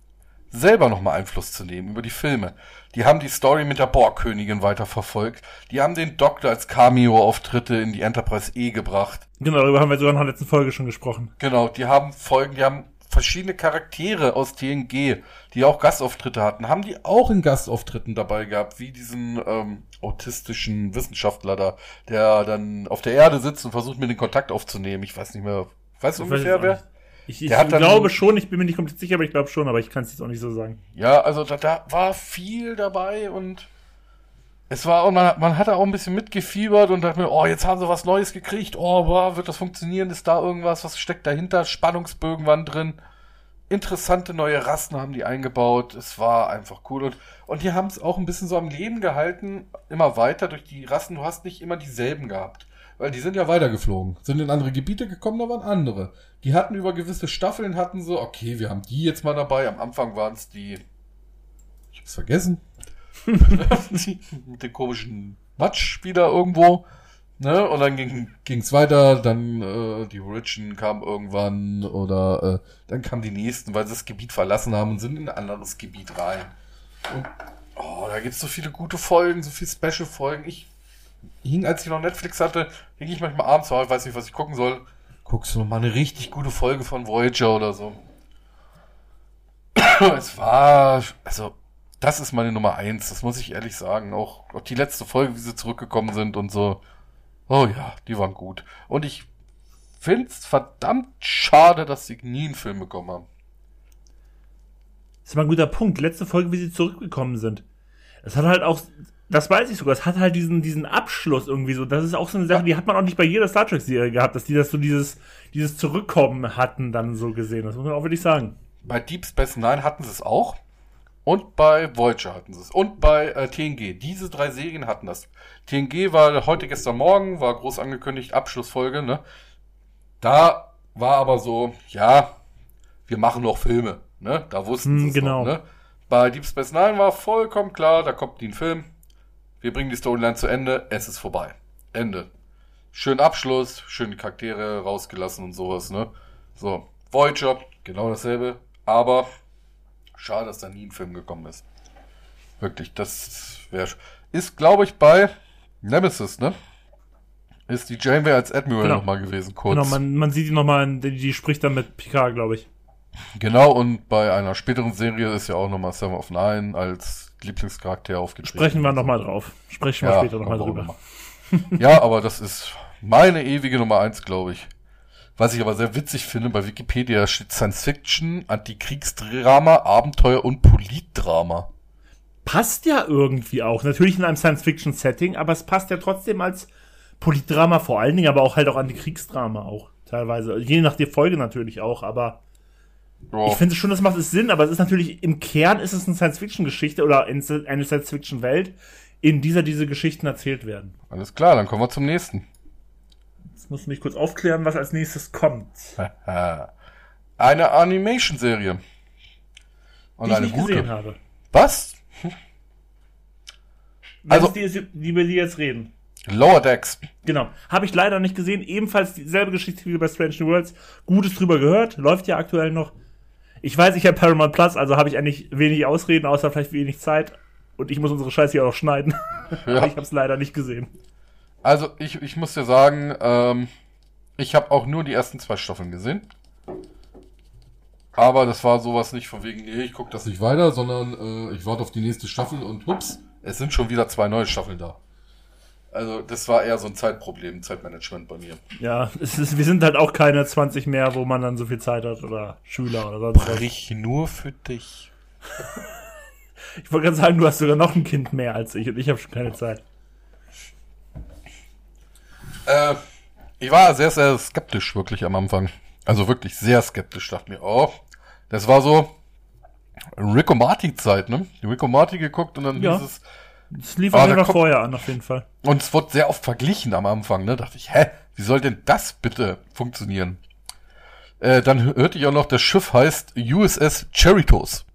selber nochmal Einfluss zu nehmen über die Filme. Die haben die Story mit der Borgkönigin weiterverfolgt. Die haben den Doktor als Cameo-Auftritte in die Enterprise E gebracht. Genau, darüber haben wir sogar in der letzten Folge schon gesprochen. Genau, die haben Folgen, die haben verschiedene Charaktere aus TNG, die auch Gastauftritte hatten, haben die auch in Gastauftritten dabei gehabt, wie diesen ähm, autistischen Wissenschaftler da, der dann auf der Erde sitzt und versucht, mir den Kontakt aufzunehmen. Ich weiß nicht mehr, weißt du ungefähr wer? Ich, ich glaube schon, ich bin mir nicht komplett sicher, aber ich glaube schon, aber ich kann es jetzt auch nicht so sagen. Ja, also da, da war viel dabei und es war auch, man, man hatte auch ein bisschen mitgefiebert und dachte mir, oh, jetzt haben sie was Neues gekriegt, oh, boah, wird das funktionieren, ist da irgendwas, was steckt dahinter, Spannungsbögen waren drin, interessante neue Rassen haben die eingebaut, es war einfach cool. Und, und die haben es auch ein bisschen so am Leben gehalten, immer weiter durch die Rassen, du hast nicht immer dieselben gehabt. Weil die sind ja weitergeflogen, sind in andere Gebiete gekommen, da waren andere. Die hatten über gewisse Staffeln, hatten so, okay, wir haben die jetzt mal dabei. Am Anfang waren es die, ich hab's vergessen, mit den komischen Matschspieler irgendwo. Ne? Und dann ging ging's weiter, dann äh, die Origin kam irgendwann oder äh, dann kamen die nächsten, weil sie das Gebiet verlassen haben und sind in ein anderes Gebiet rein. Und, oh, da gibt's so viele gute Folgen, so viele Special-Folgen. Ich hing, als ich noch Netflix hatte, hing ich manchmal abends, weil ich weiß nicht, was ich gucken soll. Guckst du noch mal eine richtig gute Folge von Voyager oder so. es war, also, das ist meine Nummer eins, das muss ich ehrlich sagen. Auch, auch die letzte Folge, wie sie zurückgekommen sind und so. Oh ja, die waren gut. Und ich find's verdammt schade, dass sie nie einen Film bekommen haben. Das ist mal ein guter Punkt. Letzte Folge, wie sie zurückgekommen sind. Es hat halt auch das weiß ich sogar. Es hat halt diesen, diesen Abschluss irgendwie so. Das ist auch so eine Sache, die hat man auch nicht bei jeder Star Trek-Serie gehabt, dass die das so dieses, dieses Zurückkommen hatten dann so gesehen. Das muss man auch wirklich sagen. Bei Deep Space Nine hatten sie es auch. Und bei Voyager hatten sie es. Und bei äh, TNG. Diese drei Serien hatten das. TNG war heute, gestern Morgen, war groß angekündigt, Abschlussfolge, ne? Da war aber so, ja, wir machen noch Filme, ne? Da wussten hm, sie es genau. noch, ne? Bei Deep Space Nine war vollkommen klar, da kommt ein Film, wir bringen die Storyline zu Ende, es ist vorbei. Ende. Schönen Abschluss, schöne Charaktere rausgelassen und sowas, ne? So, Voyager, genau dasselbe, aber schade, dass da nie ein Film gekommen ist. Wirklich, das wäre. Ist, glaube ich, bei Nemesis, ne? Ist die Janeway als Admiral genau. nochmal gewesen, kurz. Genau, man, man sieht die nochmal, die, die spricht dann mit Picard, glaube ich. Genau, und bei einer späteren Serie ist ja auch nochmal Seven of Nine als Lieblingscharakter aufgetreten. Sprechen wir nochmal drauf. Sprechen wir ja, später nochmal drüber. Noch ja, aber das ist meine ewige Nummer eins, glaube ich. Was ich aber sehr witzig finde, bei Wikipedia steht Science Fiction, Antikriegsdrama, Abenteuer und Politdrama. Passt ja irgendwie auch. Natürlich in einem Science-Fiction-Setting, aber es passt ja trotzdem als Politdrama vor allen Dingen, aber auch halt auch Antikriegsdrama auch teilweise. Je nach der Folge natürlich auch, aber Ich finde schon, das macht es Sinn, aber es ist natürlich, im Kern ist es eine Science-Fiction-Geschichte oder eine Science-Fiction-Welt, in dieser diese Geschichten erzählt werden. Alles klar, dann kommen wir zum nächsten. Jetzt muss mich kurz aufklären, was als nächstes kommt. eine Animation-Serie. Und die eine ich nicht gute. gesehen habe. Was? Also, die, die wir jetzt reden. Lower Decks. Genau. Habe ich leider nicht gesehen. Ebenfalls dieselbe Geschichte wie bei Strange New Worlds. Gutes drüber gehört. Läuft ja aktuell noch. Ich weiß, ich habe Paramount Plus, also habe ich eigentlich wenig Ausreden, außer vielleicht wenig Zeit. Und ich muss unsere Scheiße hier auch schneiden. Ja. ich habe es leider nicht gesehen. Also, ich, ich muss dir sagen, ähm, ich habe auch nur die ersten zwei Staffeln gesehen. Aber das war sowas nicht von wegen, nee, ich gucke das nicht weiter, sondern äh, ich warte auf die nächste Staffel und hups, es sind schon wieder zwei neue Staffeln da. Also das war eher so ein Zeitproblem, Zeitmanagement bei mir. Ja, es ist, wir sind halt auch keine 20 mehr, wo man dann so viel Zeit hat oder Schüler oder sonst was. Sprich nur für dich. ich wollte gerade sagen, du hast sogar noch ein Kind mehr als ich und ich habe schon keine Zeit. Äh, ich war sehr, sehr skeptisch wirklich am Anfang. Also wirklich sehr skeptisch. Dachte mir, oh, das war so Rico Marty Zeit, ne? Rico Marty geguckt und dann ja. es es lief auf jeden Fall vorher an, auf jeden Fall. Und es wurde sehr oft verglichen am Anfang, ne? Dachte ich, hä, wie soll denn das bitte funktionieren? Äh, dann hörte ich auch noch, das Schiff heißt USS Cheritos.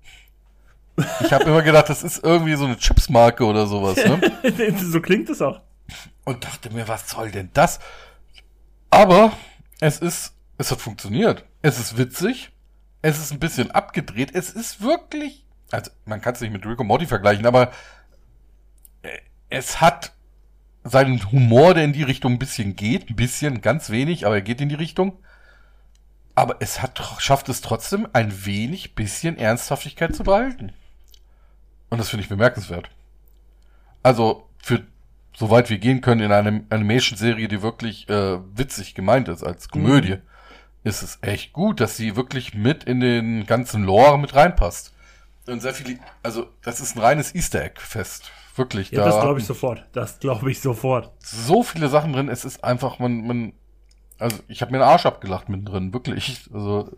Ich habe immer gedacht, das ist irgendwie so eine Chipsmarke oder sowas, ne? so klingt es auch. Und dachte mir, was soll denn das? Aber es ist, es hat funktioniert. Es ist witzig. Es ist ein bisschen abgedreht. Es ist wirklich, also man kann es nicht mit und Morty vergleichen, aber es hat seinen Humor, der in die Richtung ein bisschen geht, ein bisschen, ganz wenig, aber er geht in die Richtung. Aber es hat, schafft es trotzdem, ein wenig bisschen Ernsthaftigkeit zu behalten. Und das finde ich bemerkenswert. Also, für soweit wir gehen können in einer Animation-Serie, die wirklich äh, witzig gemeint ist als Komödie, mhm. ist es echt gut, dass sie wirklich mit in den ganzen Lore mit reinpasst. Und sehr viele, also das ist ein reines Easter Egg-Fest. Wirklich. Ja, da das glaube ich sofort. Das glaube ich sofort. So viele Sachen drin, es ist einfach, man, man, also ich habe mir den Arsch abgelacht mittendrin, wirklich. Also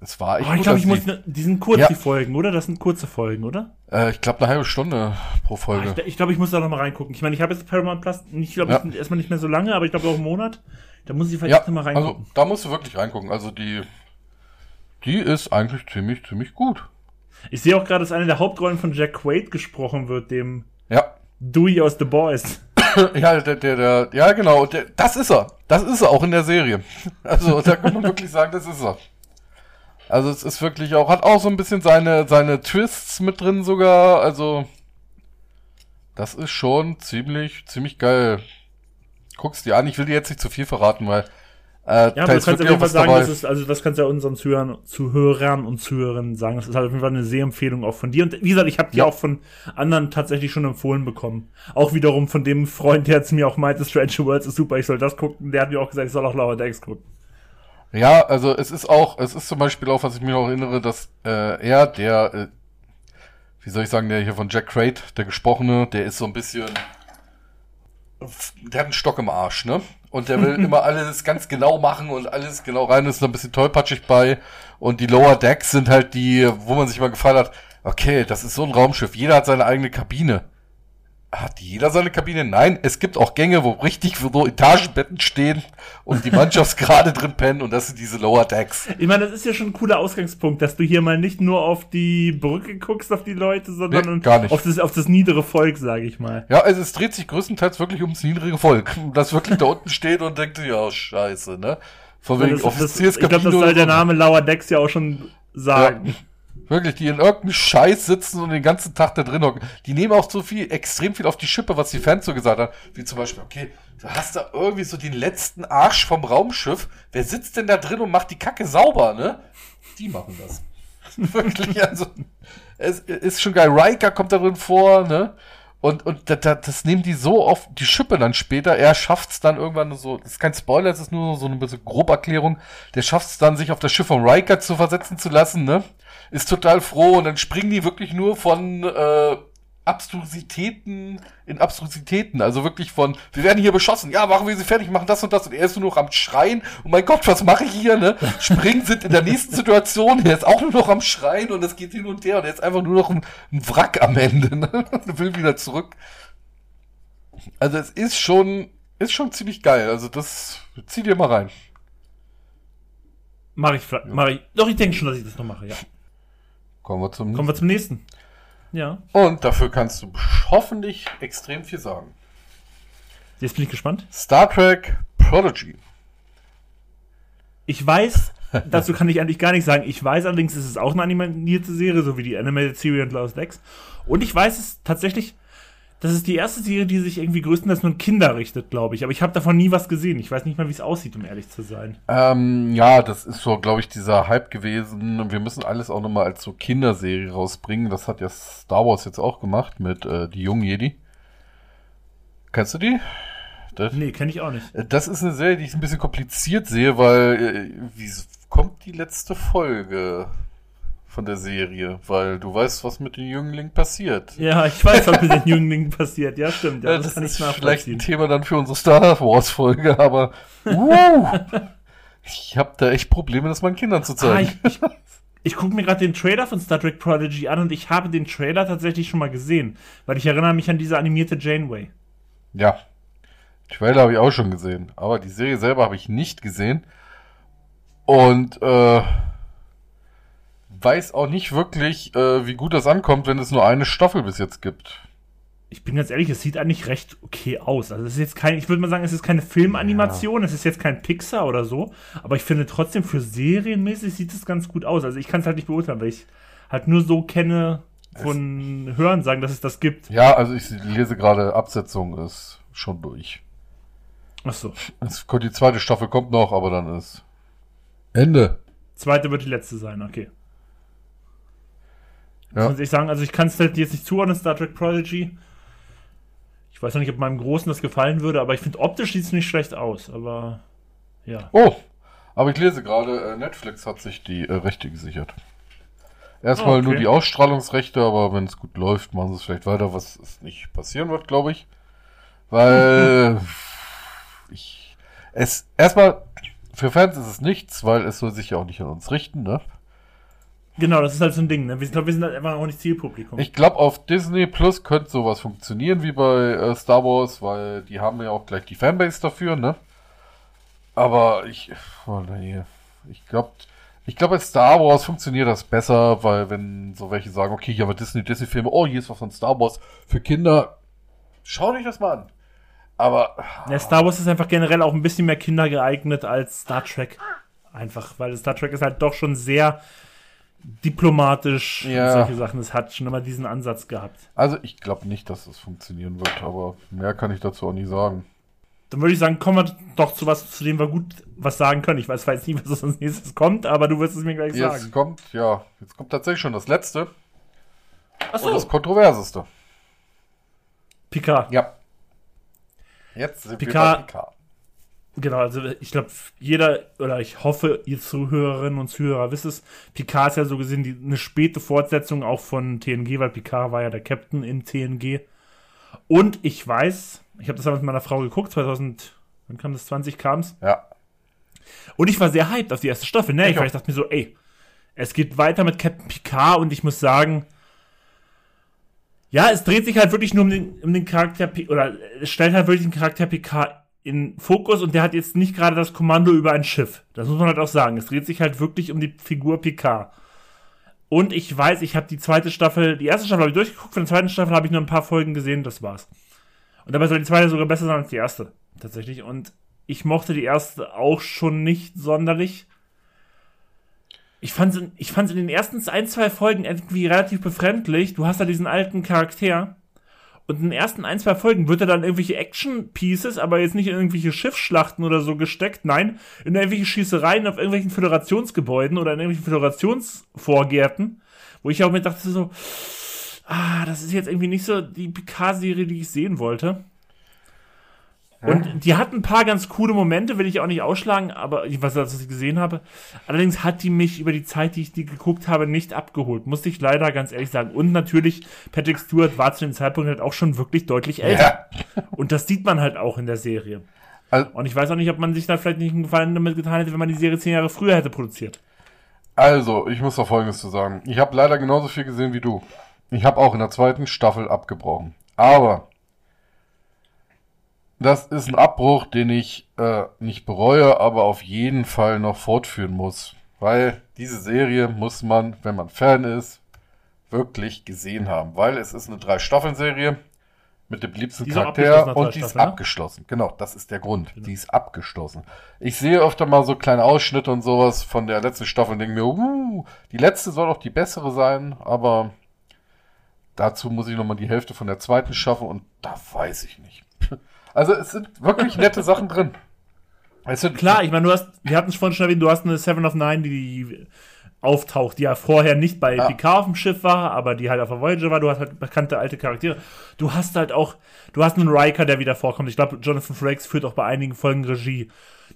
es war echt. Oh, ich glaube, ich muss, ne, die sind kurz, ja. die Folgen, oder? Das sind kurze Folgen, oder? Äh, ich glaube, eine halbe Stunde pro Folge. Ah, ich glaube, ich muss da noch mal reingucken. Ich meine, ich habe jetzt Paramount Plus, ich glaube, ja. erstmal nicht mehr so lange, aber ich glaube auch einen Monat. Da muss ich vielleicht ja, noch mal also, reingucken. Also, da musst du wirklich reingucken. Also, die, die ist eigentlich ziemlich, ziemlich gut. Ich sehe auch gerade, dass eine der Hauptrollen von Jack Quaid gesprochen wird, dem ja. Dewey aus The Boys. ja, der, der, der, ja, genau, der, das ist er. Das ist er auch in der Serie. Also, da kann man wirklich sagen, das ist er. Also es ist wirklich auch, hat auch so ein bisschen seine, seine Twists mit drin sogar. Also das ist schon ziemlich, ziemlich geil. Guck's dir an, ich will dir jetzt nicht zu viel verraten, weil äh, ja, aber du kannst auf jeden Fall sagen, das ist, also das kannst du ja unseren Zuhörern, Zuhörern und Zuhörerinnen sagen. Das ist halt auf jeden Fall eine Sehempfehlung auch von dir. Und wie gesagt, ich habe die ja. auch von anderen tatsächlich schon empfohlen bekommen. Auch wiederum von dem Freund, der jetzt mir auch meinte, Strange Worlds ist super, ich soll das gucken. Der hat mir auch gesagt, ich soll auch Lower Decks gucken. Ja, also es ist auch, es ist zum Beispiel auch, was ich mir noch erinnere, dass äh, er, der, äh, wie soll ich sagen, der hier von Jack Crate, der Gesprochene, der ist so ein bisschen, der hat einen Stock im Arsch, ne? Und der will immer alles ganz genau machen und alles genau rein, ist ein bisschen tollpatschig bei. Und die Lower Decks sind halt die, wo man sich mal gefallen hat, okay, das ist so ein Raumschiff, jeder hat seine eigene Kabine. Hat jeder seine Kabine? Nein, es gibt auch Gänge, wo richtig so Etagenbetten stehen und die Mannschaftsgrade drin pennen und das sind diese Lower Decks. Ich meine, das ist ja schon ein cooler Ausgangspunkt, dass du hier mal nicht nur auf die Brücke guckst, auf die Leute, sondern nee, Auf, das, auf das niedere Volk, sage ich mal. Ja, also es dreht sich größtenteils wirklich ums niedrige Volk, das wirklich da unten steht und denkt, ja, scheiße, ne? Von wegen Offizierskabine. Ich glaube, das soll der Name Lower Decks ja auch schon sagen. Ja. Wirklich, die in irgendeinem Scheiß sitzen und den ganzen Tag da drin hocken. Die nehmen auch so viel, extrem viel auf die Schippe, was die Fans so gesagt haben. Wie zum Beispiel, okay, du hast da irgendwie so den letzten Arsch vom Raumschiff. Wer sitzt denn da drin und macht die Kacke sauber, ne? Die machen das. Wirklich, also, es ist schon geil. Riker kommt da drin vor, ne? Und, und das, das nehmen die so auf die Schippe dann später. Er schafft's dann irgendwann so, das ist kein Spoiler, das ist nur so eine bisschen Groberklärung. Der schafft's dann, sich auf das Schiff von Riker zu versetzen zu lassen, ne? Ist total froh und dann springen die wirklich nur von äh, Abstrusitäten in Abstrusitäten. Also wirklich von, wir werden hier beschossen, ja, machen wir sie fertig, machen das und das. Und er ist nur noch am Schreien. Oh mein Gott, was mache ich hier, ne? Springen sind in der nächsten Situation, er ist auch nur noch am Schreien und es geht hin und her und er ist einfach nur noch ein, ein Wrack am Ende, ne? Und will wieder zurück. Also es ist schon, ist schon ziemlich geil. Also das, zieh dir mal rein. Mach ich, mach ich. Doch, ich denke schon, dass ich das noch mache, ja. Kommen wir zum, Kommen wir zum nächsten. Ja. Und dafür kannst du hoffentlich extrem viel sagen. Jetzt bin ich gespannt. Star Trek Prodigy. Ich weiß, dazu kann ich eigentlich gar nichts sagen. Ich weiß allerdings, es ist auch eine animierte Serie, so wie die Animated Series und Lost Decks. Und ich weiß es tatsächlich, das ist die erste Serie, die sich irgendwie größtenteils nur an Kinder richtet, glaube ich. Aber ich habe davon nie was gesehen. Ich weiß nicht mal, wie es aussieht, um ehrlich zu sein. Ähm, ja, das ist so, glaube ich, dieser Hype gewesen. Wir müssen alles auch nochmal als so Kinderserie rausbringen. Das hat ja Star Wars jetzt auch gemacht mit äh, die jungen Jedi. Kennst du die? Das, nee, kenne ich auch nicht. Äh, das ist eine Serie, die ich ein bisschen kompliziert sehe, weil äh, wie kommt die letzte Folge? Von der Serie, weil du weißt, was mit den Jünglingen passiert. Ja, ich weiß, was mit den Jünglingen passiert. Ja, stimmt. Ja, das, das kann ist ich vielleicht ein Thema dann für unsere Star Wars Folge, aber uh, ich habe da echt Probleme, das meinen Kindern zu zeigen. Ah, ich, ich, ich gucke mir gerade den Trailer von Star Trek Prodigy an und ich habe den Trailer tatsächlich schon mal gesehen, weil ich erinnere mich an diese animierte Janeway. Ja, Trailer habe ich auch schon gesehen, aber die Serie selber habe ich nicht gesehen. Und äh, weiß auch nicht wirklich, äh, wie gut das ankommt, wenn es nur eine Staffel bis jetzt gibt. Ich bin ganz ehrlich, es sieht eigentlich recht okay aus. Also es ist jetzt kein, ich würde mal sagen, es ist keine Filmanimation, es ist jetzt kein Pixar oder so, aber ich finde trotzdem für serienmäßig sieht es ganz gut aus. Also ich kann es halt nicht beurteilen, weil ich halt nur so kenne von Hören sagen, dass es das gibt. Ja, also ich lese gerade, Absetzung ist schon durch. Ach so. Es, die zweite Staffel kommt noch, aber dann ist Ende. Zweite wird die letzte sein, okay. Ja. Muss ich sagen, also ich kann es halt jetzt nicht zuordnen, Star Trek Prodigy. Ich weiß noch nicht, ob meinem Großen das gefallen würde, aber ich finde optisch sieht es nicht schlecht aus, aber ja. Oh, aber ich lese gerade, äh, Netflix hat sich die äh, Rechte gesichert. Erstmal Ah, okay. nur die Ausstrahlungsrechte, aber wenn es gut läuft, machen sie es vielleicht weiter, was es nicht passieren wird, glaube ich. Weil ich es erstmal für Fans ist es nichts, weil es soll sich ja auch nicht an uns richten, ne? Genau, das ist halt so ein Ding, ne? Ich glaube, wir sind halt einfach auch nicht Zielpublikum. Ich glaube, auf Disney Plus könnte sowas funktionieren wie bei äh, Star Wars, weil die haben ja auch gleich die Fanbase dafür, ne? Aber ich, oh nee, ich glaube, ich glaube, bei Star Wars funktioniert das besser, weil wenn so welche sagen, okay, hier haben wir Disney, Disney-Filme, oh, hier ist was von Star Wars für Kinder, schau dich das mal an. Aber Ja, Star Wars ist einfach generell auch ein bisschen mehr Kinder geeignet als Star Trek. Einfach, weil Star Trek ist halt doch schon sehr diplomatisch und Ja. solche Sachen. Es hat schon immer diesen Ansatz gehabt. also ich glaube nicht, dass es funktionieren wird, aber mehr kann ich dazu auch nicht sagen. Dann würde ich sagen, kommen wir doch zu was, zu dem wir gut was sagen können. Ich weiß jetzt nicht, was als nächstes kommt, aber du wirst es mir gleich Jetzt sagen. kommt, ja, jetzt kommt tatsächlich schon das letzte und Achso, das kontroverseste. Picard. Ja. Jetzt sind Picard- wir bei Picard. Genau, also ich glaube, jeder, oder ich hoffe, ihr Zuhörerinnen und Zuhörer wisst es, Picard ist ja so gesehen die, eine späte Fortsetzung auch von TNG, weil Picard war ja der Captain in TNG. Und ich weiß, ich habe das damals mit meiner Frau geguckt, 2000, wann kam das, 20 kam's. Ja. Und ich war sehr hyped auf die erste Staffel, ne? Ich, Ich ich dachte mir so, ey, es geht weiter mit Captain Picard und ich muss sagen, ja, es dreht sich halt wirklich nur um den, um den Charakter, oder es stellt halt wirklich den Charakter Picard in Fokus und der hat jetzt nicht gerade das Kommando über ein Schiff. Das muss man halt auch sagen. Es dreht sich halt wirklich um die Figur Picard. Und ich weiß, ich habe die zweite Staffel, die erste Staffel habe ich durchgeguckt, von der zweiten Staffel habe ich nur ein paar Folgen gesehen, das war's. Und dabei soll die zweite sogar besser sein als die erste, tatsächlich. Und ich mochte die erste auch schon nicht sonderlich. Ich fand in, ich in den ersten ein, zwei Folgen irgendwie relativ befremdlich. Du hast da diesen alten Charakter. Und in den ersten ein, zwei Folgen wird er dann irgendwelche Action-Pieces, aber jetzt nicht in irgendwelche Schiffsschlachten oder so gesteckt. Nein, in irgendwelche Schießereien auf irgendwelchen Föderationsgebäuden oder in irgendwelchen Föderationsvorgärten. Wo ich auch mir dachte so, ah, das ist jetzt irgendwie nicht so die Picard-Serie, die ich sehen wollte. Und die hat ein paar ganz coole Momente, will ich auch nicht ausschlagen, aber ich weiß, was ich gesehen habe. Allerdings hat die mich über die Zeit, die ich die geguckt habe, nicht abgeholt. Musste ich leider ganz ehrlich sagen. Und natürlich, Patrick Stewart war zu dem Zeitpunkt halt auch schon wirklich deutlich älter. Ja. Und das sieht man halt auch in der Serie. Also, Und ich weiß auch nicht, ob man sich da vielleicht nicht einen Gefallen damit getan hätte, wenn man die Serie zehn Jahre früher hätte produziert. also, ich muss noch Folgendes zu sagen. Ich habe leider genauso viel gesehen wie du. Ich habe auch in der zweiten Staffel abgebrochen. Aber das ist ein Abbruch, den ich äh, nicht bereue, aber auf jeden Fall noch fortführen muss. Weil diese Serie muss man, wenn man Fan ist, wirklich gesehen haben. Weil es ist eine Drei-Staffeln-Serie mit dem liebsten Die Charakter und die ist ne? abgeschlossen. Genau, das ist der Grund. Die ist abgeschlossen. Ich sehe öfter mal so kleine Ausschnitte und sowas von der letzten Staffel und denke mir, uh, die letzte soll doch die bessere sein, aber dazu muss ich nochmal die Hälfte von der zweiten schaffen und da weiß ich nicht. Also es sind wirklich nette Sachen drin. Es sind Klar, ich meine, du hast, wir hatten es vorhin schon erwähnt, du hast eine Seven of Nine, die auftaucht, die ja vorher nicht bei Ja. Picard auf dem Schiff war, aber die halt auf der Voyager war. Du hast halt bekannte alte Charaktere. Du hast halt auch, du hast einen Riker, der wieder vorkommt. Ich glaube, Jonathan Frakes führt auch bei einigen Folgen Regie.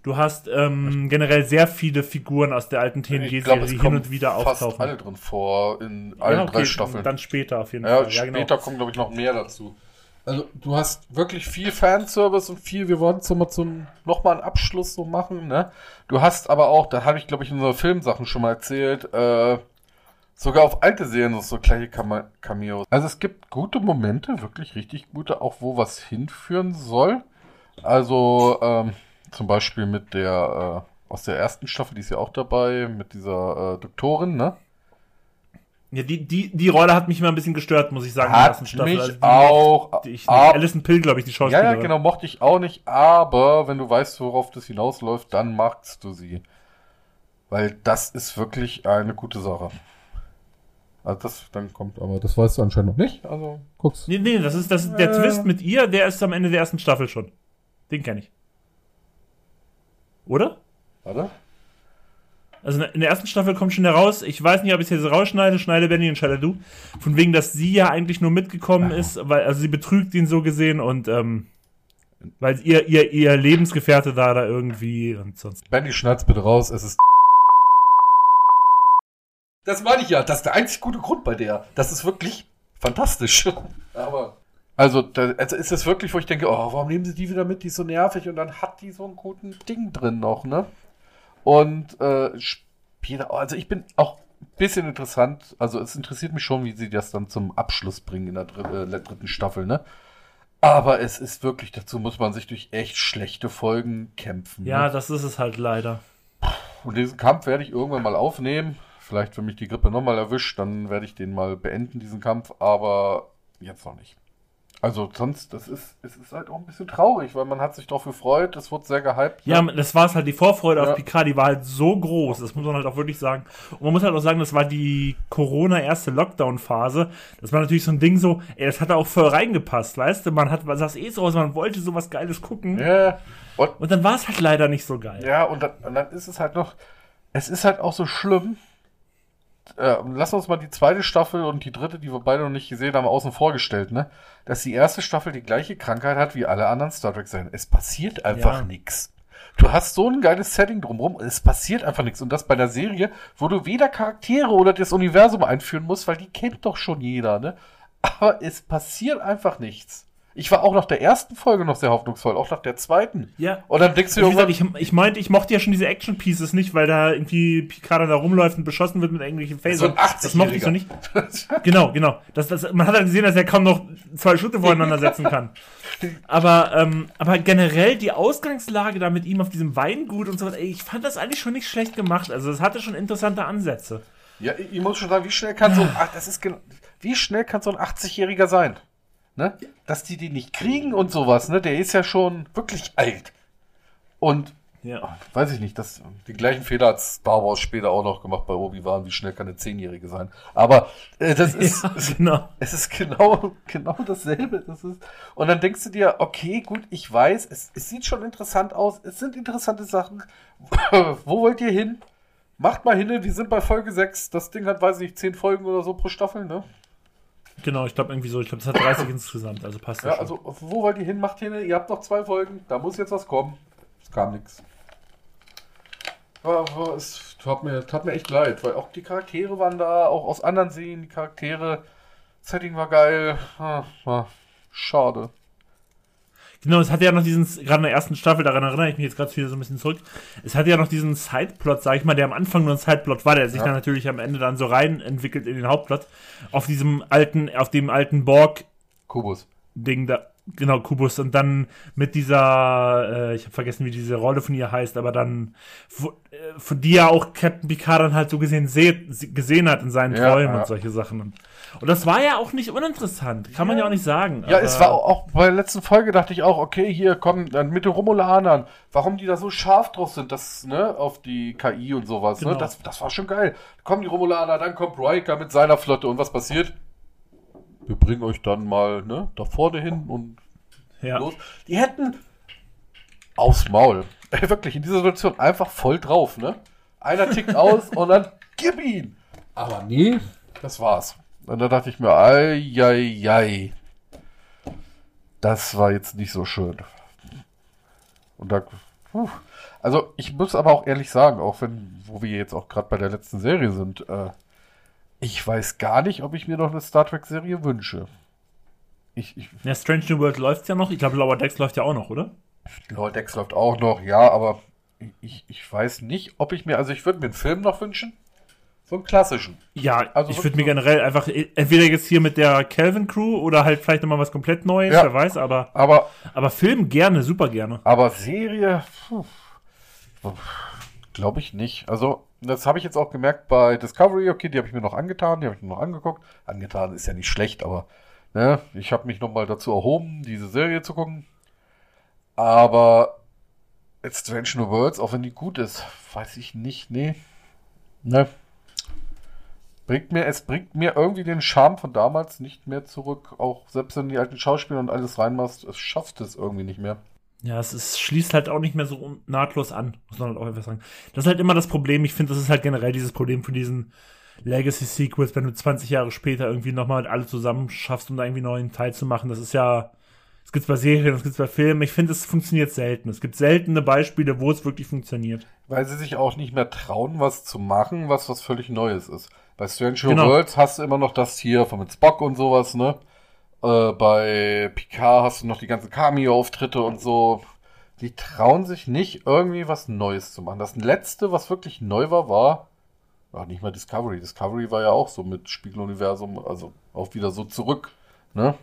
Du hast ähm, generell sehr viele Figuren aus der alten TNG-Serie, die hin und wieder fast auftauchen. alle drin vor in allen Ja, okay, drei Staffeln. Dann später auf jeden Ja, Fall. Ja, später genau. kommen, glaube ich, noch mehr dazu. Also, du hast wirklich viel Fanservice und viel, wir wollen so mal zum, nochmal einen Abschluss so machen, ne? Du hast aber auch, da habe ich, glaube ich, in unserer Filmsachen schon mal erzählt, äh, sogar auf alte Serien so gleiche Came- Cameos. Also, es gibt gute Momente, wirklich richtig gute, auch wo was hinführen soll. Also, ähm, zum Beispiel mit der, äh, aus der ersten Staffel, die ist ja auch dabei, mit dieser äh, Doktorin, ne? Ja, die, die, die Rolle hat mich immer ein bisschen gestört, muss ich sagen, Hat in mich Also die auch. ich nicht. ab- Alison Pill, glaube ich, die ja, Schauspielerin. ja, genau, mochte ich auch nicht, aber wenn du weißt, worauf das hinausläuft, dann magst du sie. Weil das ist wirklich eine gute Sache. Also das dann kommt, aber das weißt du anscheinend noch nicht. Also guck's. Nee, nee, das ist, das ist der Äh. Twist mit ihr, der ist am Ende der ersten Staffel schon. Den kenne ich. Oder? Warte. Also in der ersten Staffel kommt schon heraus, ich weiß nicht, ob ich es jetzt rausschneide, schneide Benny und schneide du. Von wegen, dass sie ja eigentlich nur mitgekommen ist, weil, also sie betrügt ihn so gesehen und, ähm, weil ihr, ihr, ihr Lebensgefährte da, da irgendwie und sonst. Benny, schneid's bitte raus, es ist. Das meine ich ja, das ist der einzig gute Grund bei der. Das ist wirklich fantastisch. Aber. Also, da, also ist es wirklich, wo ich denke, oh, warum nehmen sie die wieder mit? Die ist so nervig und dann hat die so einen guten Ding drin noch, ne? Und äh, später, also ich bin auch ein bisschen interessant, also es interessiert mich schon, wie sie das dann zum Abschluss bringen in der, dritt, äh, der dritten Staffel, ne? Aber es ist wirklich, dazu muss man sich durch echt schlechte Folgen kämpfen. Ja, ne? das ist es halt leider. Und diesen Kampf werde ich irgendwann mal aufnehmen. Vielleicht, wenn mich die Grippe nochmal erwischt, dann werde ich den mal beenden, diesen Kampf, aber jetzt noch nicht. Also sonst, das ist, es ist halt auch ein bisschen traurig, weil man hat sich darauf gefreut, es wurde sehr gehypt. Ja, ne? das war es halt, die Vorfreude Ja. auf Picard, die war halt so groß, das muss man halt auch wirklich sagen. Und man muss halt auch sagen, das war die Corona-erste Lockdown-Phase. Das war natürlich so ein Ding so, ey, das hat da auch voll reingepasst, weißt du? Man hat, man saß eh so aus, man wollte sowas Geiles gucken. ja. Und, Und dann war es halt leider nicht so geil. ja, und dann, und dann ist es halt noch, es ist halt auch so schlimm. Äh, lass uns mal die zweite Staffel und die dritte, die wir beide noch nicht gesehen haben, außen vorgestellt, ne? Dass die erste Staffel die gleiche Krankheit hat wie alle anderen Star Trek-Serien. Es passiert einfach Ja. nix. Du hast so ein geiles Setting drumherum, es passiert einfach nichts. Und das bei der Serie, wo du weder Charaktere oder das Universum einführen musst, weil die kennt doch schon jeder, ne? Aber es passiert einfach nichts. Ich war auch nach der ersten Folge noch sehr hoffnungsvoll, auch nach der zweiten. Ja. Und dann denkst du Wie gesagt, irgendwann, ich, ich meinte, ich mochte ja schon diese Action-Pieces nicht, weil da irgendwie Picard da rumläuft und beschossen wird mit irgendwelchen so Phasern. ein das mochte ich so 80-Jähriger. nicht. Genau, genau. Das, das, man hat dann gesehen, dass er kaum noch zwei Schritte voreinander setzen kann. Aber, ähm, aber generell die Ausgangslage da mit ihm auf diesem Weingut und so weiter, ey, ich fand das eigentlich schon nicht schlecht gemacht. Also es hatte schon interessante Ansätze. Ja, ich muss schon sagen, wie schnell kann so ein, ach, das ist wie schnell kann so ein 80-Jähriger sein? Ne? Dass die die nicht kriegen und sowas, ne? Der ist ja schon wirklich alt. Und, Ja. weiß ich nicht, das, die gleichen Fehler hat Star Wars später auch noch gemacht bei Obi-Wan, wie schnell kann eine 10-Jährige sein. Aber, äh, das ist, ja genau. es ist genau, genau dasselbe. Das ist, und dann denkst du dir, okay, gut, ich weiß, es, es sieht schon interessant aus, es sind interessante Sachen. Wo wollt ihr hin? Macht mal hin, wir sind bei Folge 6. Das Ding hat, weiß ich nicht, 10 Folgen oder so pro Staffel, ne? Genau, ich glaube irgendwie so, ich glaube, es hat 30 insgesamt, also passt Ja, das schon. also, wo wollt ihr hin? Macht hin, ihr habt noch zwei Folgen, da muss jetzt was kommen. Es kam nichts. Aber es tat mir, tat mir echt leid, weil auch die Charaktere waren da, auch aus anderen Serien, die Charaktere, Setting war geil. Ah, war schade. Genau, es hatte ja noch diesen, gerade in der ersten Staffel, daran erinnere ich mich jetzt gerade wieder so ein bisschen zurück, es hatte ja noch diesen Sideplot, sag ich mal, der am Anfang nur ein Sideplot war, der sich Ja. dann natürlich am Ende dann so rein entwickelt in den Hauptplot, auf diesem alten, auf dem alten Borg-Ding Kubus. da, genau, Kubus, und dann mit dieser, äh, ich habe vergessen, wie diese Rolle von ihr heißt, aber dann, wo, äh, von die ja auch Captain Picard dann halt so gesehen se gesehen hat in seinen Ja, Träumen ja. und solche Sachen. Und, und das war ja auch nicht uninteressant, kann man ja auch nicht sagen. Ja, es war auch, bei der letzten Folge dachte ich auch, okay, hier kommen dann mit den Romulanern, warum die da so scharf drauf sind, das, ne, auf die KI und sowas, ne, Genau. das, das war schon geil. Kommen die Romulaner, dann kommt Riker mit seiner Flotte und was passiert? Wir bringen euch dann mal, ne, da vorne hin und ja. los. Die hätten aufs Maul. Wirklich, in dieser Situation einfach voll drauf, ne? Einer tickt aus und dann gib ihn. Aber nee, das war's. Und da dachte ich mir, ei, ei, ei. Das war jetzt nicht so schön. Und da, puh. also ich muss aber auch ehrlich sagen, auch wenn, wo wir jetzt auch gerade bei der letzten Serie sind, äh, ich weiß gar nicht, ob ich mir noch eine Star Trek Serie wünsche. Ich, ich, Ja, Strange New World läuft ja noch. Ich glaube, Lower Decks läuft ja auch noch, oder? Lower Decks läuft auch noch, ja, aber ich, ich weiß nicht, ob ich mir, also ich würde mir einen Film noch wünschen. So einen klassischen. Ja, Also ich würde mir generell einfach äh, entweder jetzt hier mit der Kelvin Crew oder halt vielleicht nochmal was komplett Neues, Ja. wer weiß, aber, Aber, aber Film gerne, super gerne. aber Serie, glaube ich nicht. Also, das habe ich jetzt auch gemerkt bei Discovery, okay, die habe ich mir noch angetan, die habe ich mir noch angeguckt. Angetan ist ja nicht schlecht, aber ne, ich habe mich nochmal dazu erhoben, diese Serie zu gucken. Aber It's Strange New Worlds, auch wenn die gut ist, weiß ich nicht, nee. Ne. Bringt mir, es bringt mir irgendwie den Charme von damals nicht mehr zurück. Auch selbst wenn du die alten Schauspieler und alles reinmachst, es schafft es irgendwie nicht mehr. Ja, es ist, schließt halt auch nicht mehr so nahtlos an, muss man halt auch einfach sagen. Das ist halt immer das Problem. Ich finde, das ist halt generell dieses Problem von diesen Legacy-Sequels, wenn du 20 Jahre später irgendwie nochmal alle zusammen schaffst, um da irgendwie einen neuen Teil zu machen. Das ist ja, es gibt bei Serien, es gibt bei Filmen. Ich finde, es funktioniert selten. Es gibt seltene Beispiele, wo es wirklich funktioniert. Weil sie sich auch nicht mehr trauen, was zu machen, was was völlig Neues ist. Bei Strange genau. Worlds hast du immer noch das hier von mit Spock und sowas, ne? Äh, bei Picard hast du noch die ganzen Cameo-Auftritte und so. Die trauen sich nicht, irgendwie was Neues zu machen. Das letzte, was wirklich neu war, war. Ach, nicht mal Discovery. Discovery war ja auch so mit Spiegeluniversum, also auch wieder so zurück, ne?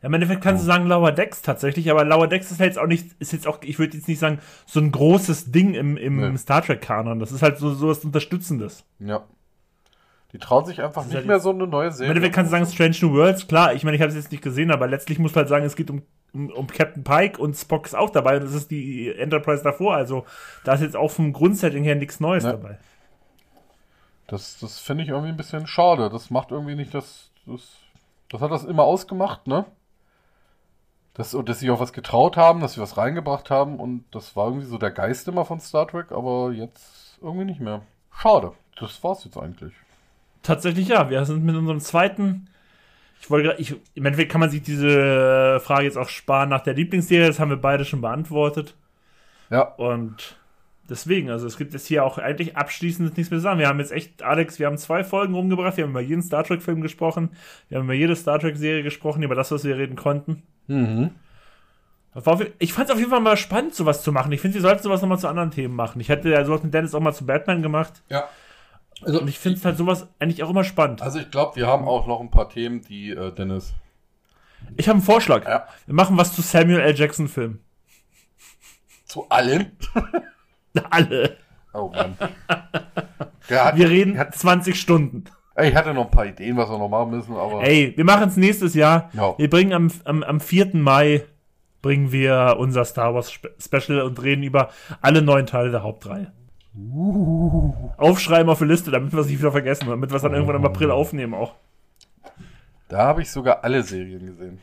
Ja, im Endeffekt kannst du sagen Lower Decks tatsächlich, aber Lower Decks ist jetzt auch nicht, ist jetzt auch, ich würde jetzt nicht sagen, so ein großes Ding im, im nee. Star Trek-Kanon. Das ist halt so, so was Unterstützendes. Ja. Die trauen sich einfach nicht halt mehr so eine neue Serie. Im Endeffekt kannst du sagen Strange New Worlds, klar, ich meine, ich habe es jetzt nicht gesehen, aber letztlich musst du halt sagen, es geht um, um, um, Captain Pike und Spock ist auch dabei und das ist die Enterprise davor, also da ist jetzt auch vom Grundsetting her nichts Neues ja. dabei. Das, das finde ich irgendwie ein bisschen schade. Das macht irgendwie nicht das, das, das hat das immer ausgemacht, ne? Das, und dass sie auch was getraut haben, dass sie was reingebracht haben und das war irgendwie so der Geist immer von Star Trek, aber jetzt irgendwie nicht mehr. Schade. Das war's jetzt eigentlich. Tatsächlich ja. Wir sind mit unserem zweiten. Ich wollte ich, im Endeffekt kann man sich diese Frage jetzt auch sparen nach der Lieblingsserie. Das haben wir beide schon beantwortet. Ja. Und deswegen, also es gibt jetzt hier auch eigentlich abschließend nichts mehr zu sagen. Wir haben jetzt echt, Alex, wir haben zwei Folgen rumgebracht. Wir haben über jeden Star Trek-Film gesprochen. Wir haben über jede Star Trek-Serie gesprochen, über das, was wir reden konnten. Mhm. Ich fand es auf jeden Fall mal spannend, sowas zu machen. Ich finde, sie sollten sowas nochmal zu anderen Themen machen. Ich hätte ja sowas mit Dennis auch mal zu Batman gemacht. Ja. Also, und ich finde es halt sowas eigentlich auch immer spannend. Also ich glaube, wir haben auch noch ein paar Themen, die äh, Dennis. Ich habe einen Vorschlag. Ja. Wir machen was zu Samuel L. Jackson Filmen. Zu allen? Alle. Oh Mann. Hat, wir reden hat, 20 Stunden. Ich hatte noch ein paar Ideen, was wir noch machen müssen, aber. Ey, wir machen es nächstes Jahr. Ja. Wir bringen am, am, am 4. Mai bringen wir unser Star Wars Special und reden über alle neun Teile der Hauptreihe. Uh. Aufschreiben auf die Liste, damit wir es nicht wieder vergessen, damit wir es dann irgendwann im April aufnehmen auch. Da habe ich sogar alle Serien gesehen.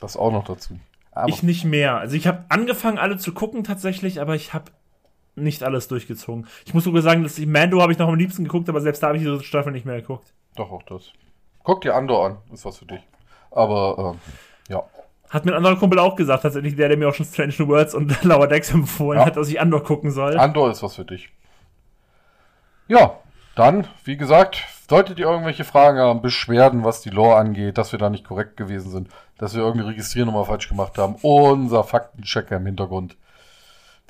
Das auch noch dazu. Aber ich nicht mehr. Also ich habe angefangen, alle zu gucken tatsächlich, aber ich habe nicht alles durchgezogen. Ich muss sogar sagen, dass ich Mando habe ich noch am liebsten geguckt, aber selbst da habe ich diese Staffel nicht mehr geguckt. Doch, auch das. Guck dir Andor an, ist was für dich. Aber, äh, ja. Hat mir ein anderer Kumpel auch gesagt, tatsächlich, der, der mir auch schon Strange New Worlds und Lower Decks empfohlen ja. hat, dass ich Andor gucken soll. Andor ist was für dich. Ja, dann, wie gesagt, solltet ihr irgendwelche Fragen haben, Beschwerden, was die Lore angeht, dass wir da nicht korrekt gewesen sind, dass wir irgendwie Registriernummer falsch gemacht haben, unser Faktenchecker im Hintergrund.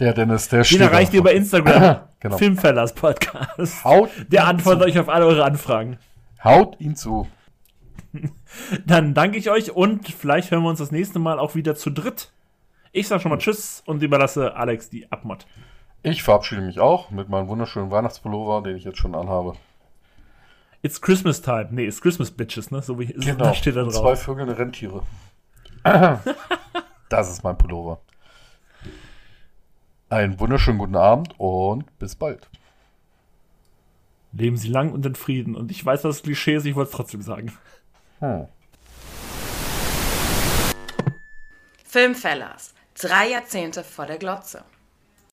Der Dennis, der Den erreicht ihr über Instagram. genau. Filmfellers Podcast. Haut der antwortet zu. euch auf alle eure Anfragen. Haut ihn zu. Dann danke ich euch und vielleicht hören wir uns das nächste Mal auch wieder zu dritt. Ich sage schon mal Tschüss und überlasse Alex die Abmod. Ich verabschiede mich auch mit meinem wunderschönen Weihnachtspullover, den ich jetzt schon anhabe. It's Christmas time. Nee, it's Christmas Bitches, ne? So wie genau. da steht da drauf. Zwei Vögel, eine Rentiere. das ist mein Pullover. Einen wunderschönen guten Abend und bis bald. Leben Sie lang und in Frieden. Und ich weiß, dass es Klischee ist, ich wollte es trotzdem sagen. Hm. Filmfellers. Drei Jahrzehnte vor der Glotze.